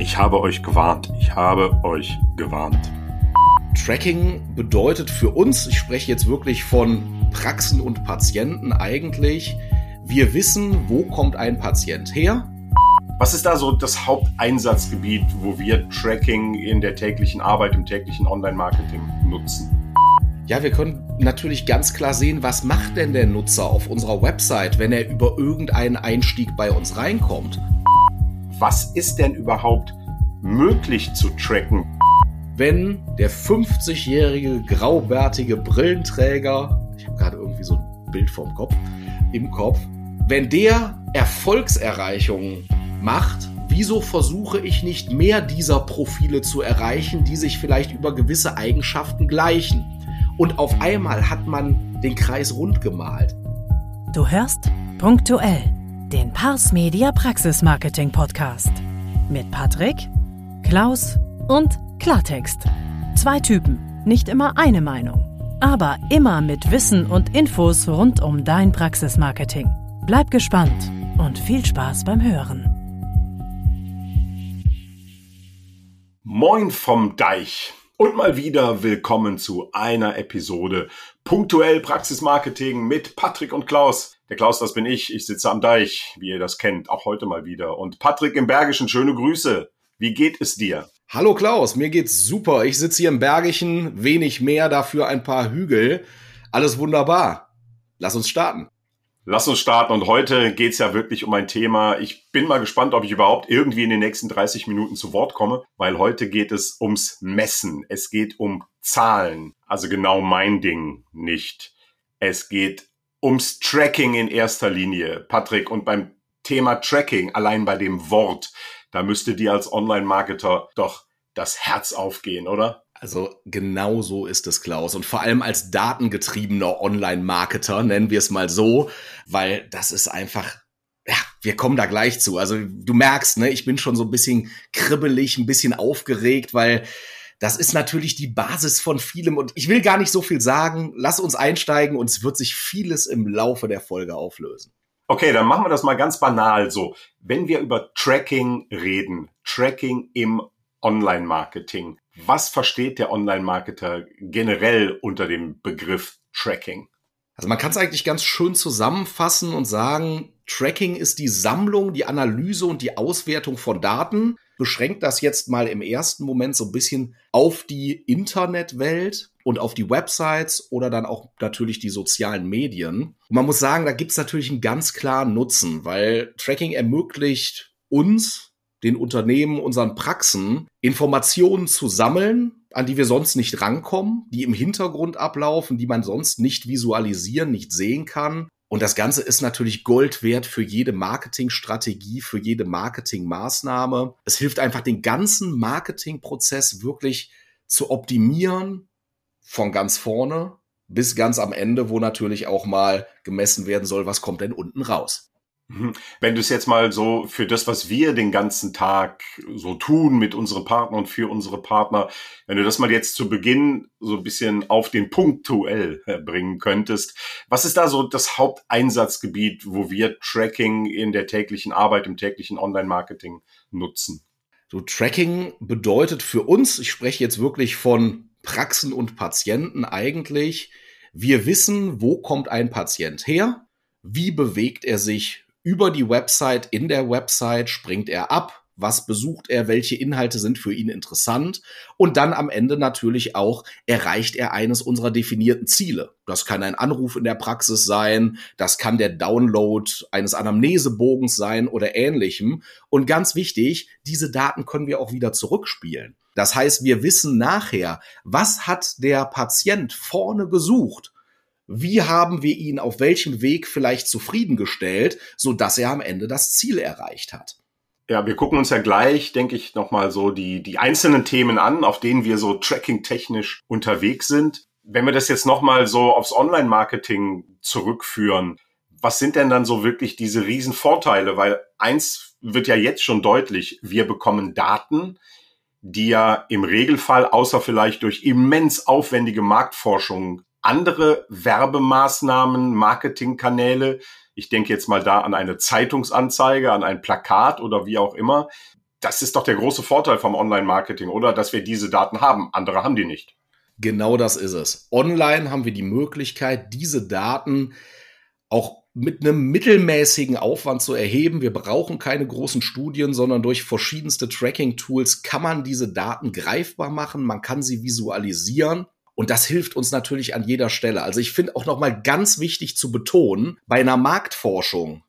Ich habe euch gewarnt. Ich habe euch gewarnt. Tracking bedeutet für uns, ich spreche jetzt wirklich von Praxen und Patienten eigentlich, wir wissen, wo kommt ein Patient her. Was ist da so das Haupteinsatzgebiet, wo wir Tracking in der täglichen Arbeit, im täglichen Online-Marketing nutzen? Ja, wir können natürlich ganz klar sehen, was macht denn der Nutzer auf unserer Website, wenn er über irgendeinen Einstieg bei uns reinkommt. Was ist denn überhaupt möglich zu tracken? Wenn der 50-jährige graubärtige Brillenträger, ich habe gerade irgendwie so ein Bild vom Kopf, im Kopf, wenn der Erfolgserreichungen macht, wieso versuche ich nicht mehr dieser Profile zu erreichen, die sich vielleicht über gewisse Eigenschaften gleichen? Und auf einmal hat man den Kreis rund gemalt. Du hörst punktuell den Pars Media Praxis Marketing Podcast mit Patrick, Klaus und Klartext. Zwei Typen, nicht immer eine Meinung, aber immer mit Wissen und Infos rund um dein Praxismarketing. Bleib gespannt und viel Spaß beim Hören. Moin vom Deich und mal wieder willkommen zu einer Episode Punktuell Praxismarketing mit Patrick und Klaus. Der Klaus, das bin ich. Ich sitze am Deich, wie ihr das kennt, auch heute mal wieder. Und Patrick im Bergischen, schöne Grüße. Wie geht es dir? Hallo Klaus, mir geht's super. Ich sitze hier im Bergischen, wenig mehr, dafür ein paar Hügel. Alles wunderbar. Lass uns starten. Lass uns starten und heute geht's ja wirklich um ein Thema. Ich bin mal gespannt, ob ich überhaupt irgendwie in den nächsten 30 Minuten zu Wort komme, weil heute geht es ums Messen. Es geht um Zahlen. Also genau mein Ding nicht. Es geht ums Tracking in erster Linie. Patrick, und beim Thema Tracking, allein bei dem Wort, da müsste dir als Online-Marketer doch das Herz aufgehen, oder? Also genau so ist es, Klaus. Und vor allem als datengetriebener Online-Marketer, nennen wir es mal so, weil das ist einfach, ja, wir kommen da gleich zu. Also du merkst, ne, ich bin schon so ein bisschen kribbelig, ein bisschen aufgeregt, weil das ist natürlich die Basis von vielem. Und ich will gar nicht so viel sagen. Lass uns einsteigen und es wird sich vieles im Laufe der Folge auflösen. Okay, dann machen wir das mal ganz banal so. Wenn wir über Tracking reden, Tracking im Online-Marketing, was versteht der Online-Marketer generell unter dem Begriff Tracking? Also man kann es eigentlich ganz schön zusammenfassen und sagen, Tracking ist die Sammlung, die Analyse und die Auswertung von Daten. Beschränkt das jetzt mal im ersten Moment so ein bisschen auf die Internetwelt und auf die Websites oder dann auch natürlich die sozialen Medien. Und man muss sagen, da gibt es natürlich einen ganz klaren Nutzen, weil Tracking ermöglicht uns, den Unternehmen, unseren Praxen Informationen zu sammeln, an die wir sonst nicht rankommen, die im Hintergrund ablaufen, die man sonst nicht visualisieren, nicht sehen kann. Und das Ganze ist natürlich Gold wert für jede Marketingstrategie, für jede Marketingmaßnahme. Es hilft einfach, den ganzen Marketingprozess wirklich zu optimieren, von ganz vorne bis ganz am Ende, wo natürlich auch mal gemessen werden soll, was kommt denn unten raus. Wenn du es jetzt mal so für das, was wir den ganzen Tag so tun mit unseren Partnern und für unsere Partner, wenn du das mal jetzt zu Beginn so ein bisschen auf den Punktuell äh, bringen könntest, was ist da so das Haupteinsatzgebiet, wo wir Tracking in der täglichen Arbeit, im täglichen Online-Marketing nutzen? So Tracking bedeutet für uns, ich spreche jetzt wirklich von Praxen und Patienten eigentlich, wir wissen, wo kommt ein Patient her, wie bewegt er sich über die Website, in der Website springt er ab, was besucht er, welche Inhalte sind für ihn interessant und dann am Ende natürlich auch erreicht er eines unserer definierten Ziele. Das kann ein Anruf in der Praxis sein, das kann der Download eines Anamnesebogens sein oder ähnlichem und ganz wichtig, diese Daten können wir auch wieder zurückspielen. Das heißt, wir wissen nachher, was hat der Patient vorne gesucht wie haben wir ihn auf welchem Weg vielleicht zufriedengestellt, so dass er am Ende das Ziel erreicht hat. Ja, wir gucken uns ja gleich, denke ich, nochmal so die, die einzelnen Themen an, auf denen wir so tracking-technisch unterwegs sind. Wenn wir das jetzt nochmal so aufs Online-Marketing zurückführen, was sind denn dann so wirklich diese Riesenvorteile? Weil eins wird ja jetzt schon deutlich, wir bekommen Daten, die ja im Regelfall, außer vielleicht durch immens aufwendige Marktforschung andere Werbemaßnahmen, Marketingkanäle, ich denke jetzt mal da an eine Zeitungsanzeige, an ein Plakat oder wie auch immer, Das ist doch der große Vorteil vom Online-Marketing, oder? Dass wir diese Daten haben. Andere haben die nicht. Genau das ist es. Online haben wir die Möglichkeit, diese Daten auch mit einem mittelmäßigen Aufwand zu erheben. Wir brauchen keine großen Studien, sondern durch verschiedenste Tracking-Tools kann man diese Daten greifbar machen, man kann sie visualisieren. Und das hilft uns natürlich an jeder Stelle. Also ich finde auch noch mal ganz wichtig zu betonen, bei einer Marktforschung,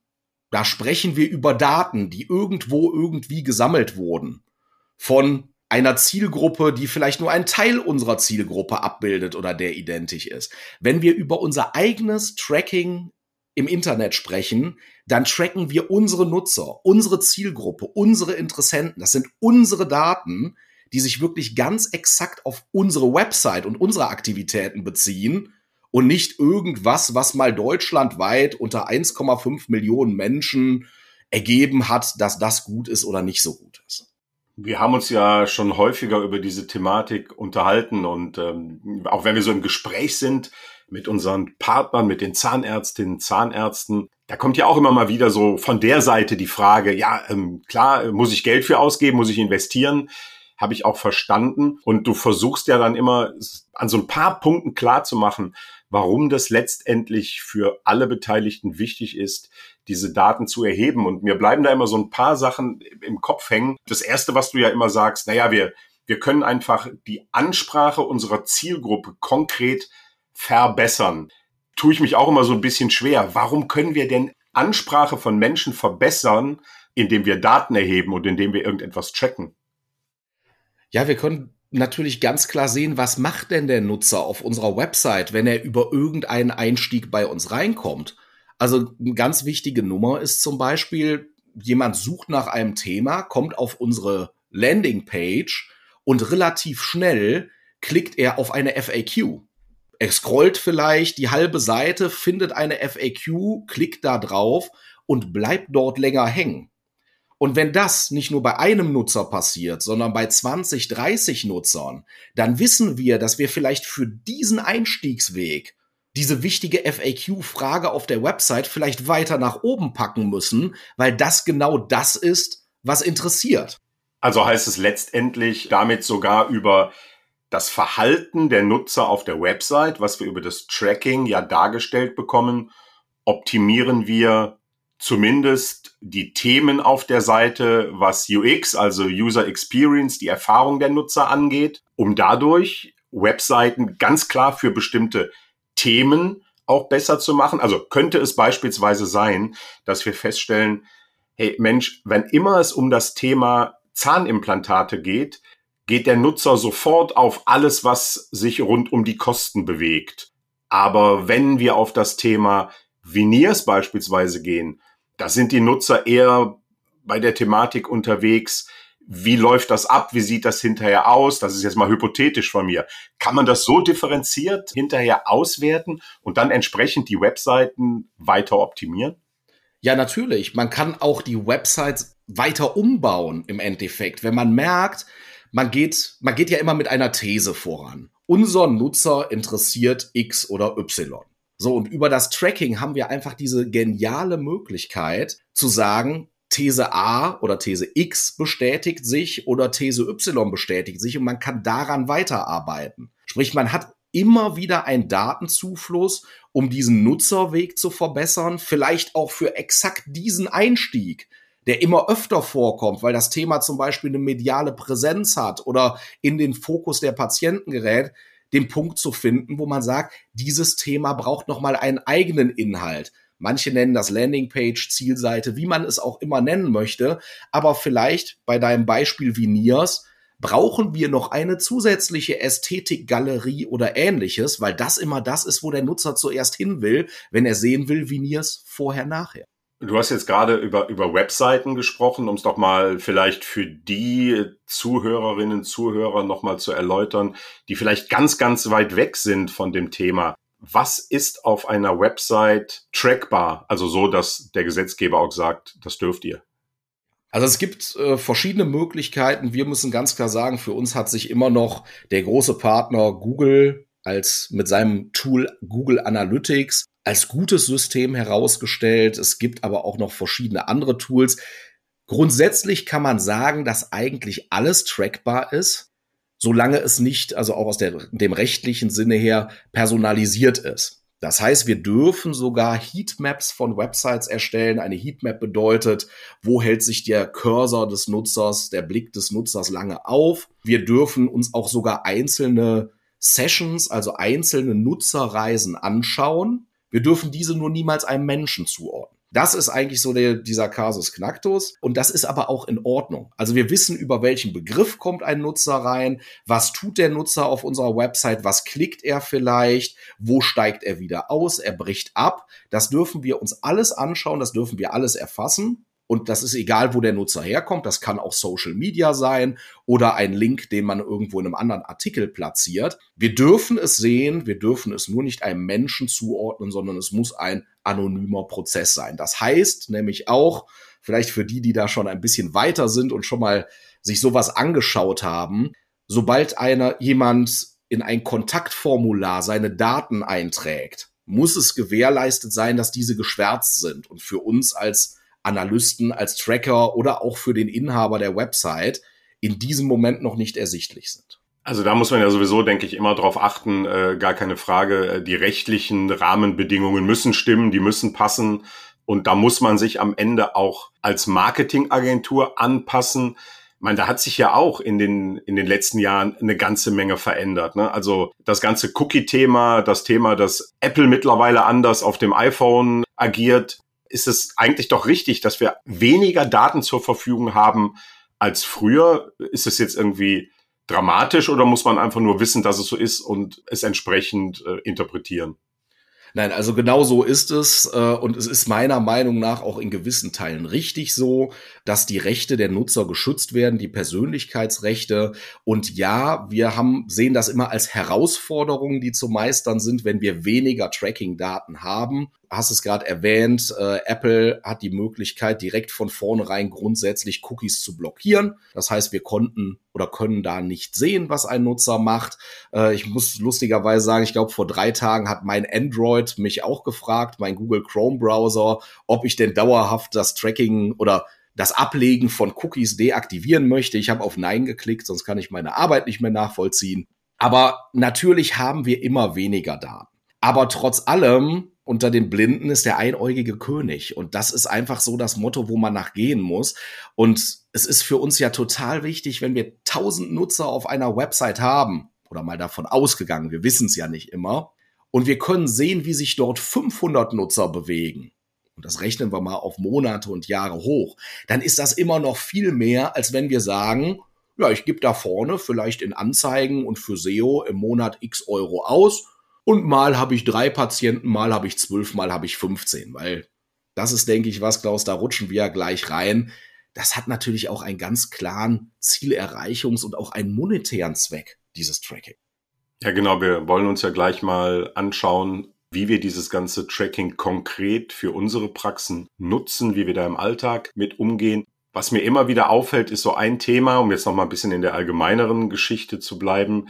da sprechen wir über Daten, die irgendwo irgendwie gesammelt wurden. Von einer Zielgruppe, die vielleicht nur einen Teil unserer Zielgruppe abbildet oder der identisch ist. Wenn wir über unser eigenes Tracking im Internet sprechen, dann tracken wir unsere Nutzer, unsere Zielgruppe, unsere Interessenten. Das sind unsere Daten, die sich wirklich ganz exakt auf unsere Website und unsere Aktivitäten beziehen und nicht irgendwas, was mal deutschlandweit unter 1,5 Millionen Menschen ergeben hat, dass das gut ist oder nicht so gut ist. Wir haben uns ja schon häufiger über diese Thematik unterhalten und ähm, auch wenn wir so im Gespräch sind mit unseren Partnern, mit den Zahnärztinnen, Zahnärzten, da kommt ja auch immer mal wieder so von der Seite die Frage, ja, ähm, klar, muss ich Geld für ausgeben, muss ich investieren, habe ich auch verstanden. Und du versuchst ja dann immer an so ein paar Punkten klar zu machen, warum das letztendlich für alle Beteiligten wichtig ist, diese Daten zu erheben. Und mir bleiben da immer so ein paar Sachen im Kopf hängen. Das erste, was du ja immer sagst, naja, wir, wir können einfach die Ansprache unserer Zielgruppe konkret verbessern. Tue ich mich auch immer so ein bisschen schwer. Warum können wir denn Ansprache von Menschen verbessern, indem wir Daten erheben und indem wir irgendetwas checken? Ja, wir können natürlich ganz klar sehen, was macht denn der Nutzer auf unserer Website, wenn er über irgendeinen Einstieg bei uns reinkommt. Also eine ganz wichtige Nummer ist zum Beispiel, jemand sucht nach einem Thema, kommt auf unsere Landingpage und relativ schnell klickt er auf eine FAQ. Er scrollt vielleicht die halbe Seite, findet eine FAQ, klickt da drauf und bleibt dort länger hängen. Und wenn das nicht nur bei einem Nutzer passiert, sondern bei 20, 30 Nutzern, dann wissen wir, dass wir vielleicht für diesen Einstiegsweg diese wichtige FAQ-Frage auf der Website vielleicht weiter nach oben packen müssen, weil das genau das ist, was interessiert. Also heißt es letztendlich damit sogar über das Verhalten der Nutzer auf der Website, was wir über das Tracking ja dargestellt bekommen, optimieren wir zumindest die Themen auf der Seite, was UX, also User Experience, die Erfahrung der Nutzer angeht, um dadurch Webseiten ganz klar für bestimmte Themen auch besser zu machen? Also könnte es beispielsweise sein, dass wir feststellen, hey Mensch, wenn immer es um das Thema Zahnimplantate geht, geht der Nutzer sofort auf alles, was sich rund um die Kosten bewegt. Aber wenn wir auf das Thema Veneers beispielsweise gehen, da sind die Nutzer eher bei der Thematik unterwegs, wie läuft das ab? Wie sieht das hinterher aus? Das ist jetzt mal hypothetisch von mir. Kann man das so differenziert hinterher auswerten und dann entsprechend die Webseiten weiter optimieren? Ja, natürlich. Man kann auch die Websites weiter umbauen im Endeffekt. Wenn man merkt, man geht, man geht ja immer mit einer These voran. Unser Nutzer interessiert X oder Y. So, und über das Tracking haben wir einfach diese geniale Möglichkeit zu sagen, These A oder These X bestätigt sich oder These Y bestätigt sich und man kann daran weiterarbeiten. Sprich, man hat immer wieder einen Datenzufluss, um diesen Nutzerweg zu verbessern, vielleicht auch für exakt diesen Einstieg, der immer öfter vorkommt, weil das Thema zum Beispiel eine mediale Präsenz hat oder in den Fokus der Patienten gerät, den Punkt zu finden, wo man sagt, dieses Thema braucht nochmal einen eigenen Inhalt. Manche nennen das Landingpage, Zielseite, wie man es auch immer nennen möchte. Aber vielleicht bei deinem Beispiel wie Niers brauchen wir noch eine zusätzliche Ästhetikgalerie oder ähnliches, weil das immer das ist, wo der Nutzer zuerst hin will, wenn er sehen will, wie Niers vorher, nachher. Du hast jetzt gerade über, über Webseiten gesprochen, um es doch mal vielleicht für die Zuhörerinnen, Zuhörer nochmal zu erläutern, die vielleicht ganz, ganz weit weg sind von dem Thema was ist auf einer Website trackbar? Also so, dass der Gesetzgeber auch sagt, das dürft ihr. Also es gibt äh, verschiedene Möglichkeiten. Wir müssen ganz klar sagen, für uns hat sich immer noch der große Partner Google als mit seinem Tool Google Analytics als gutes System herausgestellt. Es gibt aber auch noch verschiedene andere Tools. Grundsätzlich kann man sagen, dass eigentlich alles trackbar ist, solange es nicht, also auch aus der, dem rechtlichen Sinne her, personalisiert ist. Das heißt, wir dürfen sogar Heatmaps von Websites erstellen. Eine Heatmap bedeutet, wo hält sich der Cursor des Nutzers, der Blick des Nutzers lange auf. Wir dürfen uns auch sogar einzelne Sessions, also einzelne Nutzerreisen anschauen. Wir dürfen diese nur niemals einem Menschen zuordnen. Das ist eigentlich so der, dieser Kasus Knacktus. Und das ist aber auch in Ordnung. Also wir wissen, über welchen Begriff kommt ein Nutzer rein, was tut der Nutzer auf unserer Website, was klickt er vielleicht, wo steigt er wieder aus, er bricht ab. Das dürfen wir uns alles anschauen, das dürfen wir alles erfassen. Und das ist egal, wo der Nutzer herkommt. Das kann auch Social Media sein oder ein Link, den man irgendwo in einem anderen Artikel platziert. Wir dürfen es sehen, wir dürfen es nur nicht einem Menschen zuordnen, sondern es muss ein anonymer Prozess sein. Das heißt nämlich auch, vielleicht für die, die da schon ein bisschen weiter sind und schon mal sich sowas angeschaut haben, sobald einer jemand in ein Kontaktformular seine Daten einträgt, muss es gewährleistet sein, dass diese geschwärzt sind und für uns als Analysten, als Tracker oder auch für den Inhaber der Website in diesem Moment noch nicht ersichtlich sind. Also da muss man ja sowieso, denke ich, immer darauf achten, äh, gar keine Frage, äh, die rechtlichen Rahmenbedingungen müssen stimmen, die müssen passen. Und da muss man sich am Ende auch als Marketingagentur anpassen. Ich meine, da hat sich ja auch in den, in den letzten Jahren eine ganze Menge verändert. Ne? Also das ganze Cookie-Thema, das Thema, dass Apple mittlerweile anders auf dem iPhone agiert, ist es eigentlich doch richtig, dass wir weniger Daten zur Verfügung haben als früher. Ist es jetzt irgendwie dramatisch oder muss man einfach nur wissen, dass es so ist und es entsprechend äh, interpretieren? Nein, also genau so ist es. Äh, und es ist meiner Meinung nach auch in gewissen Teilen richtig so, dass die Rechte der Nutzer geschützt werden, die Persönlichkeitsrechte. Und ja, wir haben, sehen das immer als Herausforderungen, die zu meistern sind, wenn wir weniger Tracking-Daten haben hast es gerade erwähnt, äh, Apple hat die Möglichkeit, direkt von vornherein grundsätzlich Cookies zu blockieren. Das heißt, wir konnten oder können da nicht sehen, was ein Nutzer macht. Äh, ich muss lustigerweise sagen, ich glaube, vor drei Tagen hat mein Android mich auch gefragt, mein Google Chrome Browser, ob ich denn dauerhaft das Tracking oder das Ablegen von Cookies deaktivieren möchte. Ich habe auf Nein geklickt, sonst kann ich meine Arbeit nicht mehr nachvollziehen. Aber natürlich haben wir immer weniger Daten. Aber trotz allem unter den Blinden ist der einäugige König. Und das ist einfach so das Motto, wo man nachgehen muss. Und es ist für uns ja total wichtig, wenn wir tausend Nutzer auf einer Website haben, oder mal davon ausgegangen, wir wissen es ja nicht immer, und wir können sehen, wie sich dort 500 Nutzer bewegen. Und das rechnen wir mal auf Monate und Jahre hoch. Dann ist das immer noch viel mehr, als wenn wir sagen, ja, ich gebe da vorne vielleicht in Anzeigen und für SEO im Monat x Euro aus und mal habe ich drei Patienten, mal habe ich zwölf, mal habe ich 15, weil das ist, denke ich, was, Klaus, da rutschen wir ja gleich rein. Das hat natürlich auch einen ganz klaren Zielerreichungs- und auch einen monetären Zweck, dieses Tracking. Ja, genau. Wir wollen uns ja gleich mal anschauen, wie wir dieses ganze Tracking konkret für unsere Praxen nutzen, wie wir da im Alltag mit umgehen. Was mir immer wieder auffällt, ist so ein Thema, um jetzt noch mal ein bisschen in der allgemeineren Geschichte zu bleiben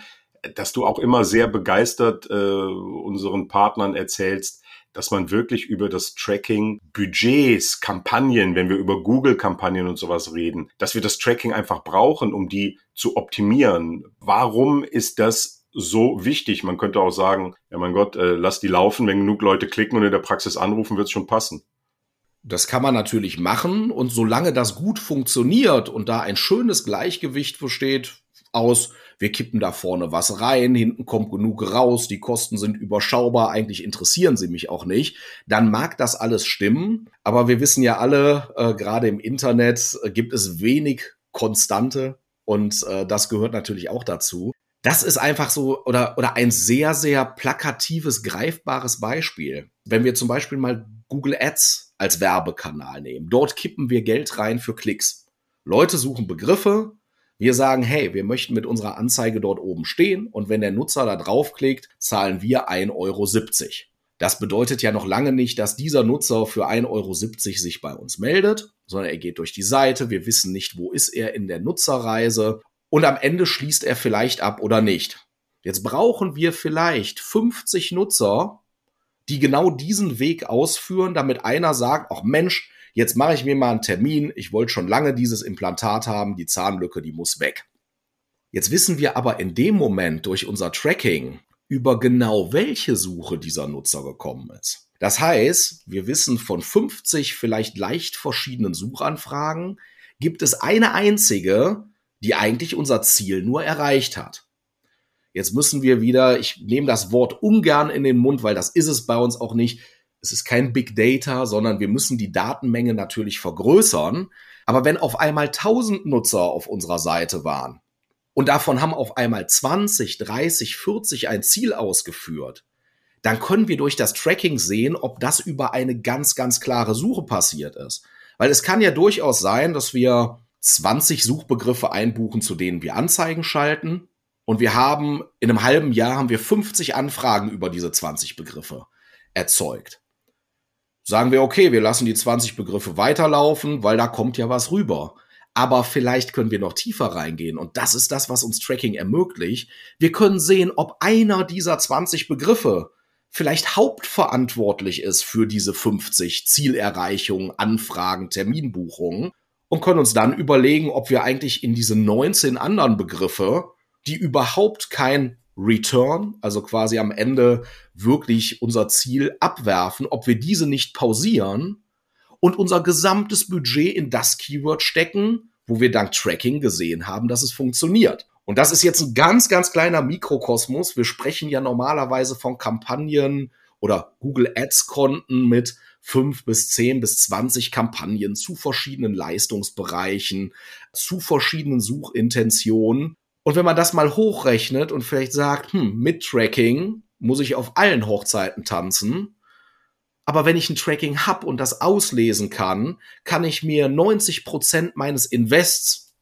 dass du auch immer sehr begeistert äh, unseren Partnern erzählst, dass man wirklich über das Tracking Budgets, Kampagnen, wenn wir über Google-Kampagnen und sowas reden, dass wir das Tracking einfach brauchen, um die zu optimieren. Warum ist das so wichtig? Man könnte auch sagen, ja mein Gott, äh, lass die laufen, wenn genug Leute klicken und in der Praxis anrufen, wird es schon passen. Das kann man natürlich machen und solange das gut funktioniert und da ein schönes Gleichgewicht besteht aus wir kippen da vorne was rein, hinten kommt genug raus, die Kosten sind überschaubar, eigentlich interessieren sie mich auch nicht, dann mag das alles stimmen. Aber wir wissen ja alle, äh, gerade im Internet äh, gibt es wenig Konstante und äh, das gehört natürlich auch dazu. Das ist einfach so oder, oder ein sehr, sehr plakatives, greifbares Beispiel. Wenn wir zum Beispiel mal Google Ads als Werbekanal nehmen. Dort kippen wir Geld rein für Klicks. Leute suchen Begriffe, wir sagen, hey, wir möchten mit unserer Anzeige dort oben stehen und wenn der Nutzer da draufklickt, zahlen wir 1,70 Euro. Das bedeutet ja noch lange nicht, dass dieser Nutzer für 1,70 Euro sich bei uns meldet, sondern er geht durch die Seite, wir wissen nicht, wo ist er in der Nutzerreise und am Ende schließt er vielleicht ab oder nicht. Jetzt brauchen wir vielleicht 50 Nutzer, die genau diesen Weg ausführen, damit einer sagt, ach Mensch, jetzt mache ich mir mal einen Termin, ich wollte schon lange dieses Implantat haben, die Zahnlücke, die muss weg. Jetzt wissen wir aber in dem Moment durch unser Tracking über genau welche Suche dieser Nutzer gekommen ist. Das heißt, wir wissen von 50 vielleicht leicht verschiedenen Suchanfragen, gibt es eine einzige, die eigentlich unser Ziel nur erreicht hat. Jetzt müssen wir wieder, ich nehme das Wort ungern in den Mund, weil das ist es bei uns auch nicht. Es ist kein Big Data, sondern wir müssen die Datenmenge natürlich vergrößern. Aber wenn auf einmal 1000 Nutzer auf unserer Seite waren und davon haben auf einmal 20, 30, 40 ein Ziel ausgeführt, dann können wir durch das Tracking sehen, ob das über eine ganz, ganz klare Suche passiert ist. Weil es kann ja durchaus sein, dass wir 20 Suchbegriffe einbuchen, zu denen wir Anzeigen schalten. Und wir haben in einem halben Jahr haben wir 50 Anfragen über diese 20 Begriffe erzeugt. Sagen wir, okay, wir lassen die 20 Begriffe weiterlaufen, weil da kommt ja was rüber. Aber vielleicht können wir noch tiefer reingehen. Und das ist das, was uns Tracking ermöglicht. Wir können sehen, ob einer dieser 20 Begriffe vielleicht hauptverantwortlich ist für diese 50 Zielerreichungen, Anfragen, Terminbuchungen und können uns dann überlegen, ob wir eigentlich in diese 19 anderen Begriffe, die überhaupt kein Return, also quasi am Ende wirklich unser Ziel abwerfen, ob wir diese nicht pausieren und unser gesamtes Budget in das Keyword stecken, wo wir dank Tracking gesehen haben, dass es funktioniert. Und das ist jetzt ein ganz, ganz kleiner Mikrokosmos. Wir sprechen ja normalerweise von Kampagnen oder Google Ads Konten mit fünf bis zehn bis zwanzig Kampagnen zu verschiedenen Leistungsbereichen, zu verschiedenen Suchintentionen. Und wenn man das mal hochrechnet und vielleicht sagt, hm, mit Tracking muss ich auf allen Hochzeiten tanzen, aber wenn ich ein Tracking hab und das auslesen kann, kann ich mir 90 Prozent meines Invests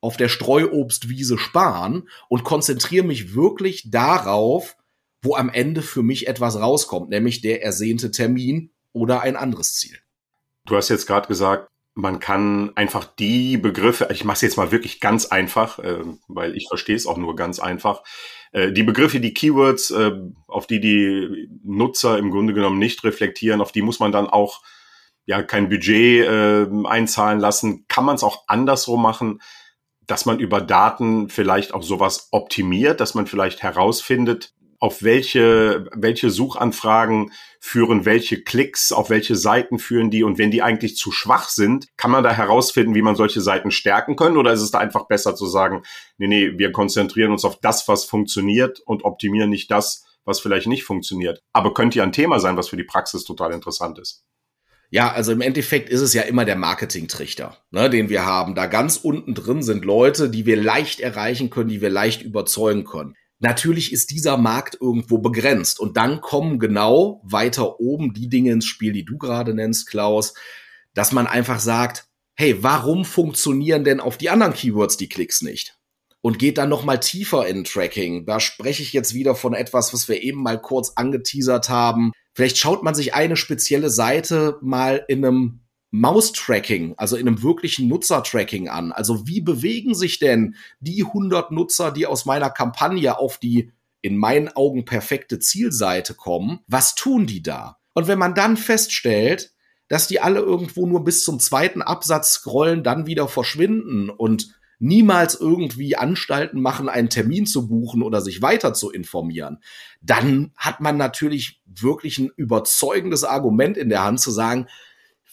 auf der Streuobstwiese sparen und konzentriere mich wirklich darauf, wo am Ende für mich etwas rauskommt, nämlich der ersehnte Termin oder ein anderes Ziel. Du hast jetzt gerade gesagt, man kann einfach die Begriffe, ich mache es jetzt mal wirklich ganz einfach, äh, weil ich verstehe es auch nur ganz einfach, äh, die Begriffe, die Keywords, äh, auf die die Nutzer im Grunde genommen nicht reflektieren, auf die muss man dann auch ja kein Budget äh, einzahlen lassen. Kann man es auch andersrum machen? dass man über Daten vielleicht auch sowas optimiert, dass man vielleicht herausfindet, auf welche, welche Suchanfragen führen welche Klicks, auf welche Seiten führen die und wenn die eigentlich zu schwach sind, kann man da herausfinden, wie man solche Seiten stärken können oder ist es da einfach besser zu sagen, nee, nee, wir konzentrieren uns auf das, was funktioniert und optimieren nicht das, was vielleicht nicht funktioniert. Aber könnte ja ein Thema sein, was für die Praxis total interessant ist. Ja, also im Endeffekt ist es ja immer der Marketingtrichter, ne, den wir haben. Da ganz unten drin sind Leute, die wir leicht erreichen können, die wir leicht überzeugen können. Natürlich ist dieser Markt irgendwo begrenzt und dann kommen genau weiter oben die Dinge ins Spiel, die du gerade nennst, Klaus, dass man einfach sagt, hey, warum funktionieren denn auf die anderen Keywords die Klicks nicht? Und geht dann noch mal tiefer in Tracking. Da spreche ich jetzt wieder von etwas, was wir eben mal kurz angeteasert haben Vielleicht schaut man sich eine spezielle Seite mal in einem Maustracking, also in einem wirklichen Nutzertracking an. Also wie bewegen sich denn die 100 Nutzer, die aus meiner Kampagne auf die in meinen Augen perfekte Zielseite kommen? Was tun die da? Und wenn man dann feststellt, dass die alle irgendwo nur bis zum zweiten Absatz scrollen, dann wieder verschwinden und niemals irgendwie Anstalten machen, einen Termin zu buchen oder sich weiter zu informieren, dann hat man natürlich wirklich ein überzeugendes Argument in der Hand zu sagen,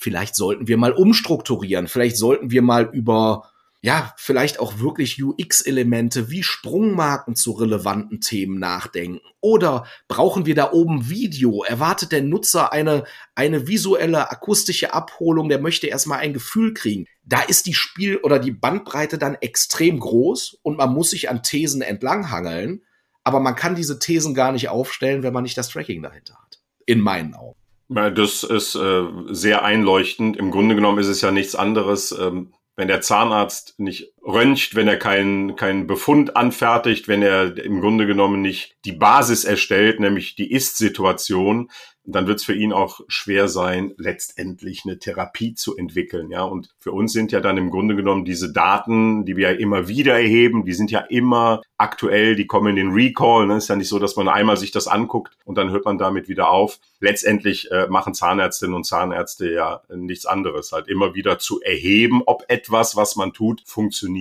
vielleicht sollten wir mal umstrukturieren, vielleicht sollten wir mal über ja, vielleicht auch wirklich UX-Elemente wie Sprungmarken zu relevanten Themen nachdenken? Oder brauchen wir da oben Video? Erwartet der Nutzer eine, eine visuelle, akustische Abholung? Der möchte erstmal ein Gefühl kriegen. Da ist die Spiel- oder die Bandbreite dann extrem groß und man muss sich an Thesen entlanghangeln. Aber man kann diese Thesen gar nicht aufstellen, wenn man nicht das Tracking dahinter hat. In meinen Augen. Das ist äh, sehr einleuchtend. Im Grunde genommen ist es ja nichts anderes. Ähm wenn der Zahnarzt nicht röntgt, wenn er keinen keinen Befund anfertigt, wenn er im Grunde genommen nicht die Basis erstellt, nämlich die Ist-Situation, dann wird es für ihn auch schwer sein, letztendlich eine Therapie zu entwickeln. Ja, und für uns sind ja dann im Grunde genommen diese Daten, die wir ja immer wieder erheben, die sind ja immer aktuell, die kommen in den Recall. Ne? Ist ja nicht so, dass man einmal sich das anguckt und dann hört man damit wieder auf. Letztendlich äh, machen Zahnärztinnen und Zahnärzte ja nichts anderes, halt immer wieder zu erheben, ob etwas, was man tut, funktioniert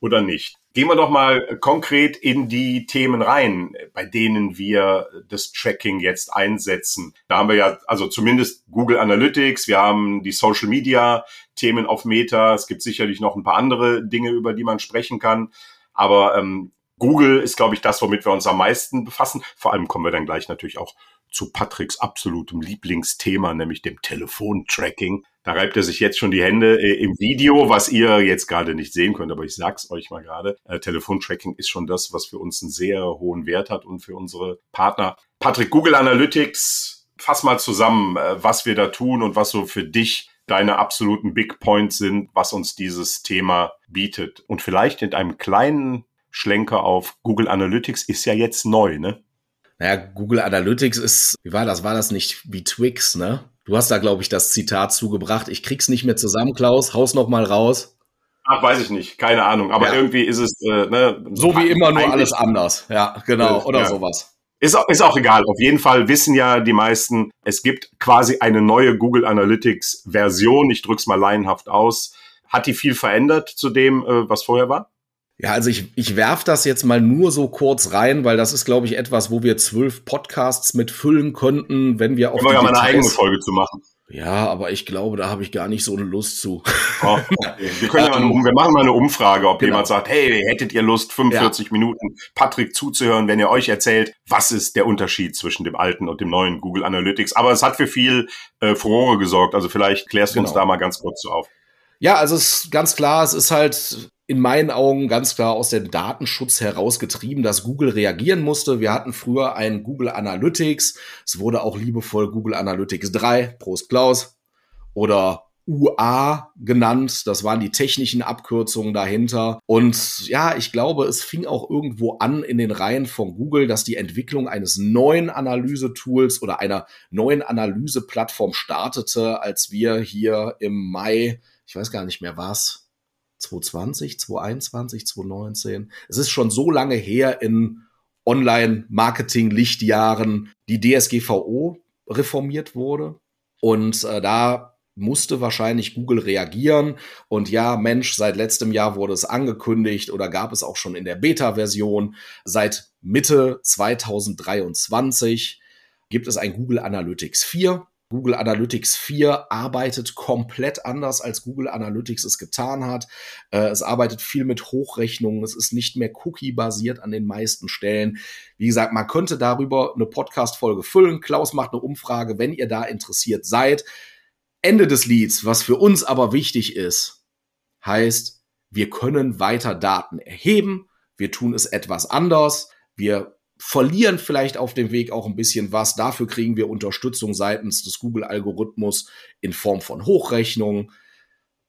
oder nicht. Gehen wir doch mal konkret in die Themen rein, bei denen wir das Tracking jetzt einsetzen. Da haben wir ja also zumindest Google Analytics, wir haben die Social Media Themen auf Meta. Es gibt sicherlich noch ein paar andere Dinge, über die man sprechen kann. Aber ähm, Google ist, glaube ich, das, womit wir uns am meisten befassen. Vor allem kommen wir dann gleich natürlich auch zu Patricks absolutem Lieblingsthema, nämlich dem Telefontracking. Da reibt er sich jetzt schon die Hände äh, im Video, was ihr jetzt gerade nicht sehen könnt, aber ich sag's euch mal gerade. Äh, Telefontracking ist schon das, was für uns einen sehr hohen Wert hat und für unsere Partner. Patrick, Google Analytics, fass mal zusammen, äh, was wir da tun und was so für dich deine absoluten Big Points sind, was uns dieses Thema bietet. Und vielleicht in einem kleinen Schlenker auf Google Analytics ist ja jetzt neu, ne? Naja, Google Analytics ist, wie war das? War das nicht wie Twix, ne? Du hast da, glaube ich, das Zitat zugebracht. Ich krieg's nicht mehr zusammen, Klaus. Haus noch mal raus. Ach, weiß ich nicht. Keine Ahnung. Aber ja. irgendwie ist es, äh, ne? So wie immer, nur alles anders. Ja, genau. Oder ja. sowas. Ist auch, ist auch egal. Auf jeden Fall wissen ja die meisten, es gibt quasi eine neue Google Analytics Version. Ich drück's mal laienhaft aus. Hat die viel verändert zu dem, äh, was vorher war? Ja, also ich, ich werf das jetzt mal nur so kurz rein, weil das ist, glaube ich, etwas, wo wir zwölf Podcasts mit füllen könnten, wenn wir auf. Können wir ja mal eine eigene Folge zu machen. Ja, aber ich glaube, da habe ich gar nicht so eine Lust zu. Oh, okay. wir, können ja mal eine, wir machen mal eine Umfrage, ob genau. jemand sagt, hey, hättet ihr Lust, 45 ja. Minuten Patrick zuzuhören, wenn er euch erzählt, was ist der Unterschied zwischen dem alten und dem neuen Google Analytics. Aber es hat für viel äh, Furore gesorgt. Also vielleicht klärst du genau. uns da mal ganz kurz so auf. Ja, also es ist ganz klar, es ist halt in meinen Augen ganz klar aus dem Datenschutz herausgetrieben, dass Google reagieren musste. Wir hatten früher ein Google Analytics. Es wurde auch liebevoll Google Analytics 3, Prost Klaus, oder UA genannt. Das waren die technischen Abkürzungen dahinter. Und ja, ich glaube, es fing auch irgendwo an in den Reihen von Google, dass die Entwicklung eines neuen Analysetools oder einer neuen Analyseplattform startete, als wir hier im Mai, ich weiß gar nicht mehr was, 2020, 2021, 2019. Es ist schon so lange her in Online-Marketing-Lichtjahren die DSGVO reformiert wurde. Und äh, da musste wahrscheinlich Google reagieren. Und ja, Mensch, seit letztem Jahr wurde es angekündigt oder gab es auch schon in der Beta-Version. Seit Mitte 2023 gibt es ein Google Analytics 4. Google Analytics 4 arbeitet komplett anders, als Google Analytics es getan hat. Äh, es arbeitet viel mit Hochrechnungen. Es ist nicht mehr Cookie-basiert an den meisten Stellen. Wie gesagt, man könnte darüber eine Podcast-Folge füllen. Klaus macht eine Umfrage, wenn ihr da interessiert seid. Ende des Lieds, was für uns aber wichtig ist, heißt, wir können weiter Daten erheben. Wir tun es etwas anders. Wir verlieren vielleicht auf dem Weg auch ein bisschen was. Dafür kriegen wir Unterstützung seitens des Google-Algorithmus in Form von Hochrechnungen.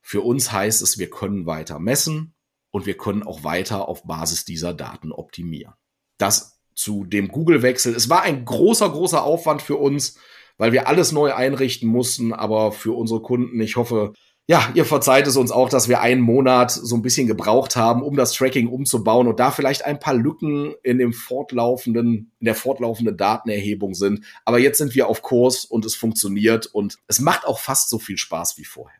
Für uns heißt es, wir können weiter messen und wir können auch weiter auf Basis dieser Daten optimieren. Das zu dem Google-Wechsel. Es war ein großer, großer Aufwand für uns, weil wir alles neu einrichten mussten, aber für unsere Kunden, ich hoffe, ja, ihr verzeiht es uns auch, dass wir einen Monat so ein bisschen gebraucht haben, um das Tracking umzubauen und da vielleicht ein paar Lücken in dem fortlaufenden, in der fortlaufenden Datenerhebung sind. Aber jetzt sind wir auf Kurs und es funktioniert und es macht auch fast so viel Spaß wie vorher.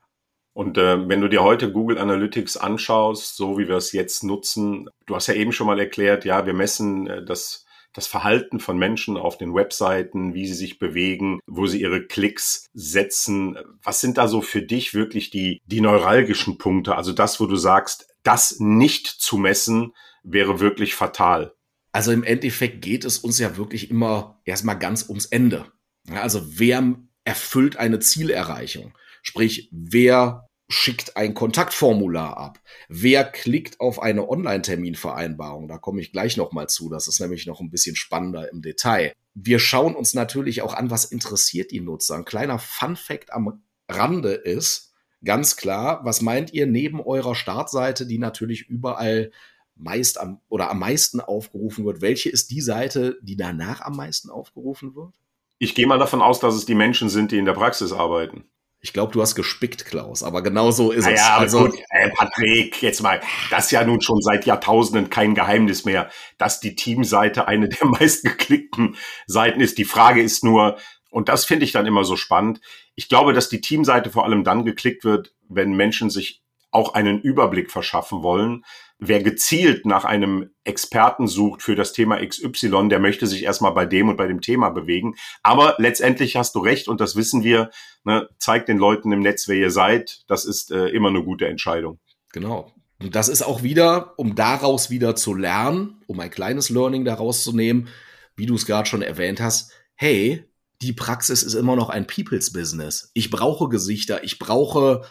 Und äh, wenn du dir heute Google Analytics anschaust, so wie wir es jetzt nutzen, du hast ja eben schon mal erklärt, ja, wir messen äh, das das Verhalten von Menschen auf den Webseiten, wie sie sich bewegen, wo sie ihre Klicks setzen. Was sind da so für dich wirklich die, die neuralgischen Punkte? Also das, wo du sagst, das nicht zu messen, wäre wirklich fatal. Also im Endeffekt geht es uns ja wirklich immer erstmal ganz ums Ende. Also wer erfüllt eine Zielerreichung? Sprich, wer schickt ein Kontaktformular ab? Wer klickt auf eine Online-Terminvereinbarung? Da komme ich gleich nochmal zu. Das ist nämlich noch ein bisschen spannender im Detail. Wir schauen uns natürlich auch an, was interessiert die Nutzer. Ein kleiner Fun-Fact am Rande ist, ganz klar. Was meint ihr neben eurer Startseite, die natürlich überall meist am oder am meisten aufgerufen wird? Welche ist die Seite, die danach am meisten aufgerufen wird? Ich gehe mal davon aus, dass es die Menschen sind, die in der Praxis arbeiten. Ich glaube, du hast gespickt, Klaus, aber genau so ist naja, es. Also, gut, äh, Patrick, jetzt mal, das ist ja nun schon seit Jahrtausenden kein Geheimnis mehr, dass die Teamseite eine der meistgeklickten Seiten ist. Die Frage ist nur, und das finde ich dann immer so spannend, ich glaube, dass die Teamseite vor allem dann geklickt wird, wenn Menschen sich auch einen Überblick verschaffen wollen, wer gezielt nach einem Experten sucht für das Thema XY, der möchte sich erstmal bei dem und bei dem Thema bewegen. Aber letztendlich hast du recht und das wissen wir. Ne, zeigt den Leuten im Netz, wer ihr seid. Das ist äh, immer eine gute Entscheidung. Genau. Und das ist auch wieder, um daraus wieder zu lernen, um ein kleines Learning daraus zu nehmen, wie du es gerade schon erwähnt hast. Hey, die Praxis ist immer noch ein People's Business. Ich brauche Gesichter, ich brauche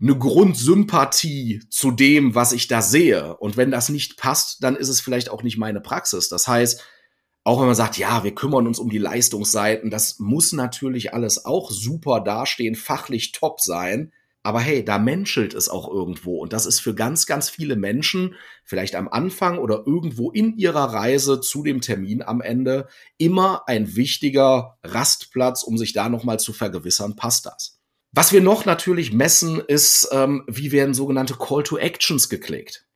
eine Grundsympathie zu dem, was ich da sehe. Und wenn das nicht passt, dann ist es vielleicht auch nicht meine Praxis. Das heißt, auch wenn man sagt, ja, wir kümmern uns um die Leistungsseiten, das muss natürlich alles auch super dastehen, fachlich top sein. Aber hey, da menschelt es auch irgendwo. Und das ist für ganz, ganz viele Menschen, vielleicht am Anfang oder irgendwo in ihrer Reise zu dem Termin am Ende, immer ein wichtiger Rastplatz, um sich da nochmal zu vergewissern, passt das. Was wir noch natürlich messen, ist, ähm, wie werden sogenannte Call to Actions geklickt.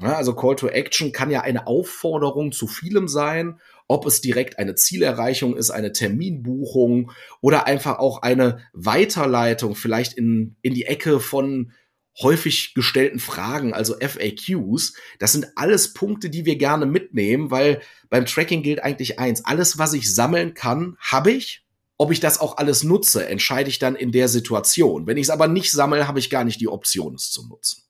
Ja, also Call to Action kann ja eine Aufforderung zu vielem sein, ob es direkt eine Zielerreichung ist, eine Terminbuchung oder einfach auch eine Weiterleitung vielleicht in, in die Ecke von häufig gestellten Fragen, also FAQs. Das sind alles Punkte, die wir gerne mitnehmen, weil beim Tracking gilt eigentlich eins. Alles, was ich sammeln kann, habe ich ob ich das auch alles nutze, entscheide ich dann in der Situation. Wenn ich es aber nicht sammle, habe ich gar nicht die Option, es zu nutzen.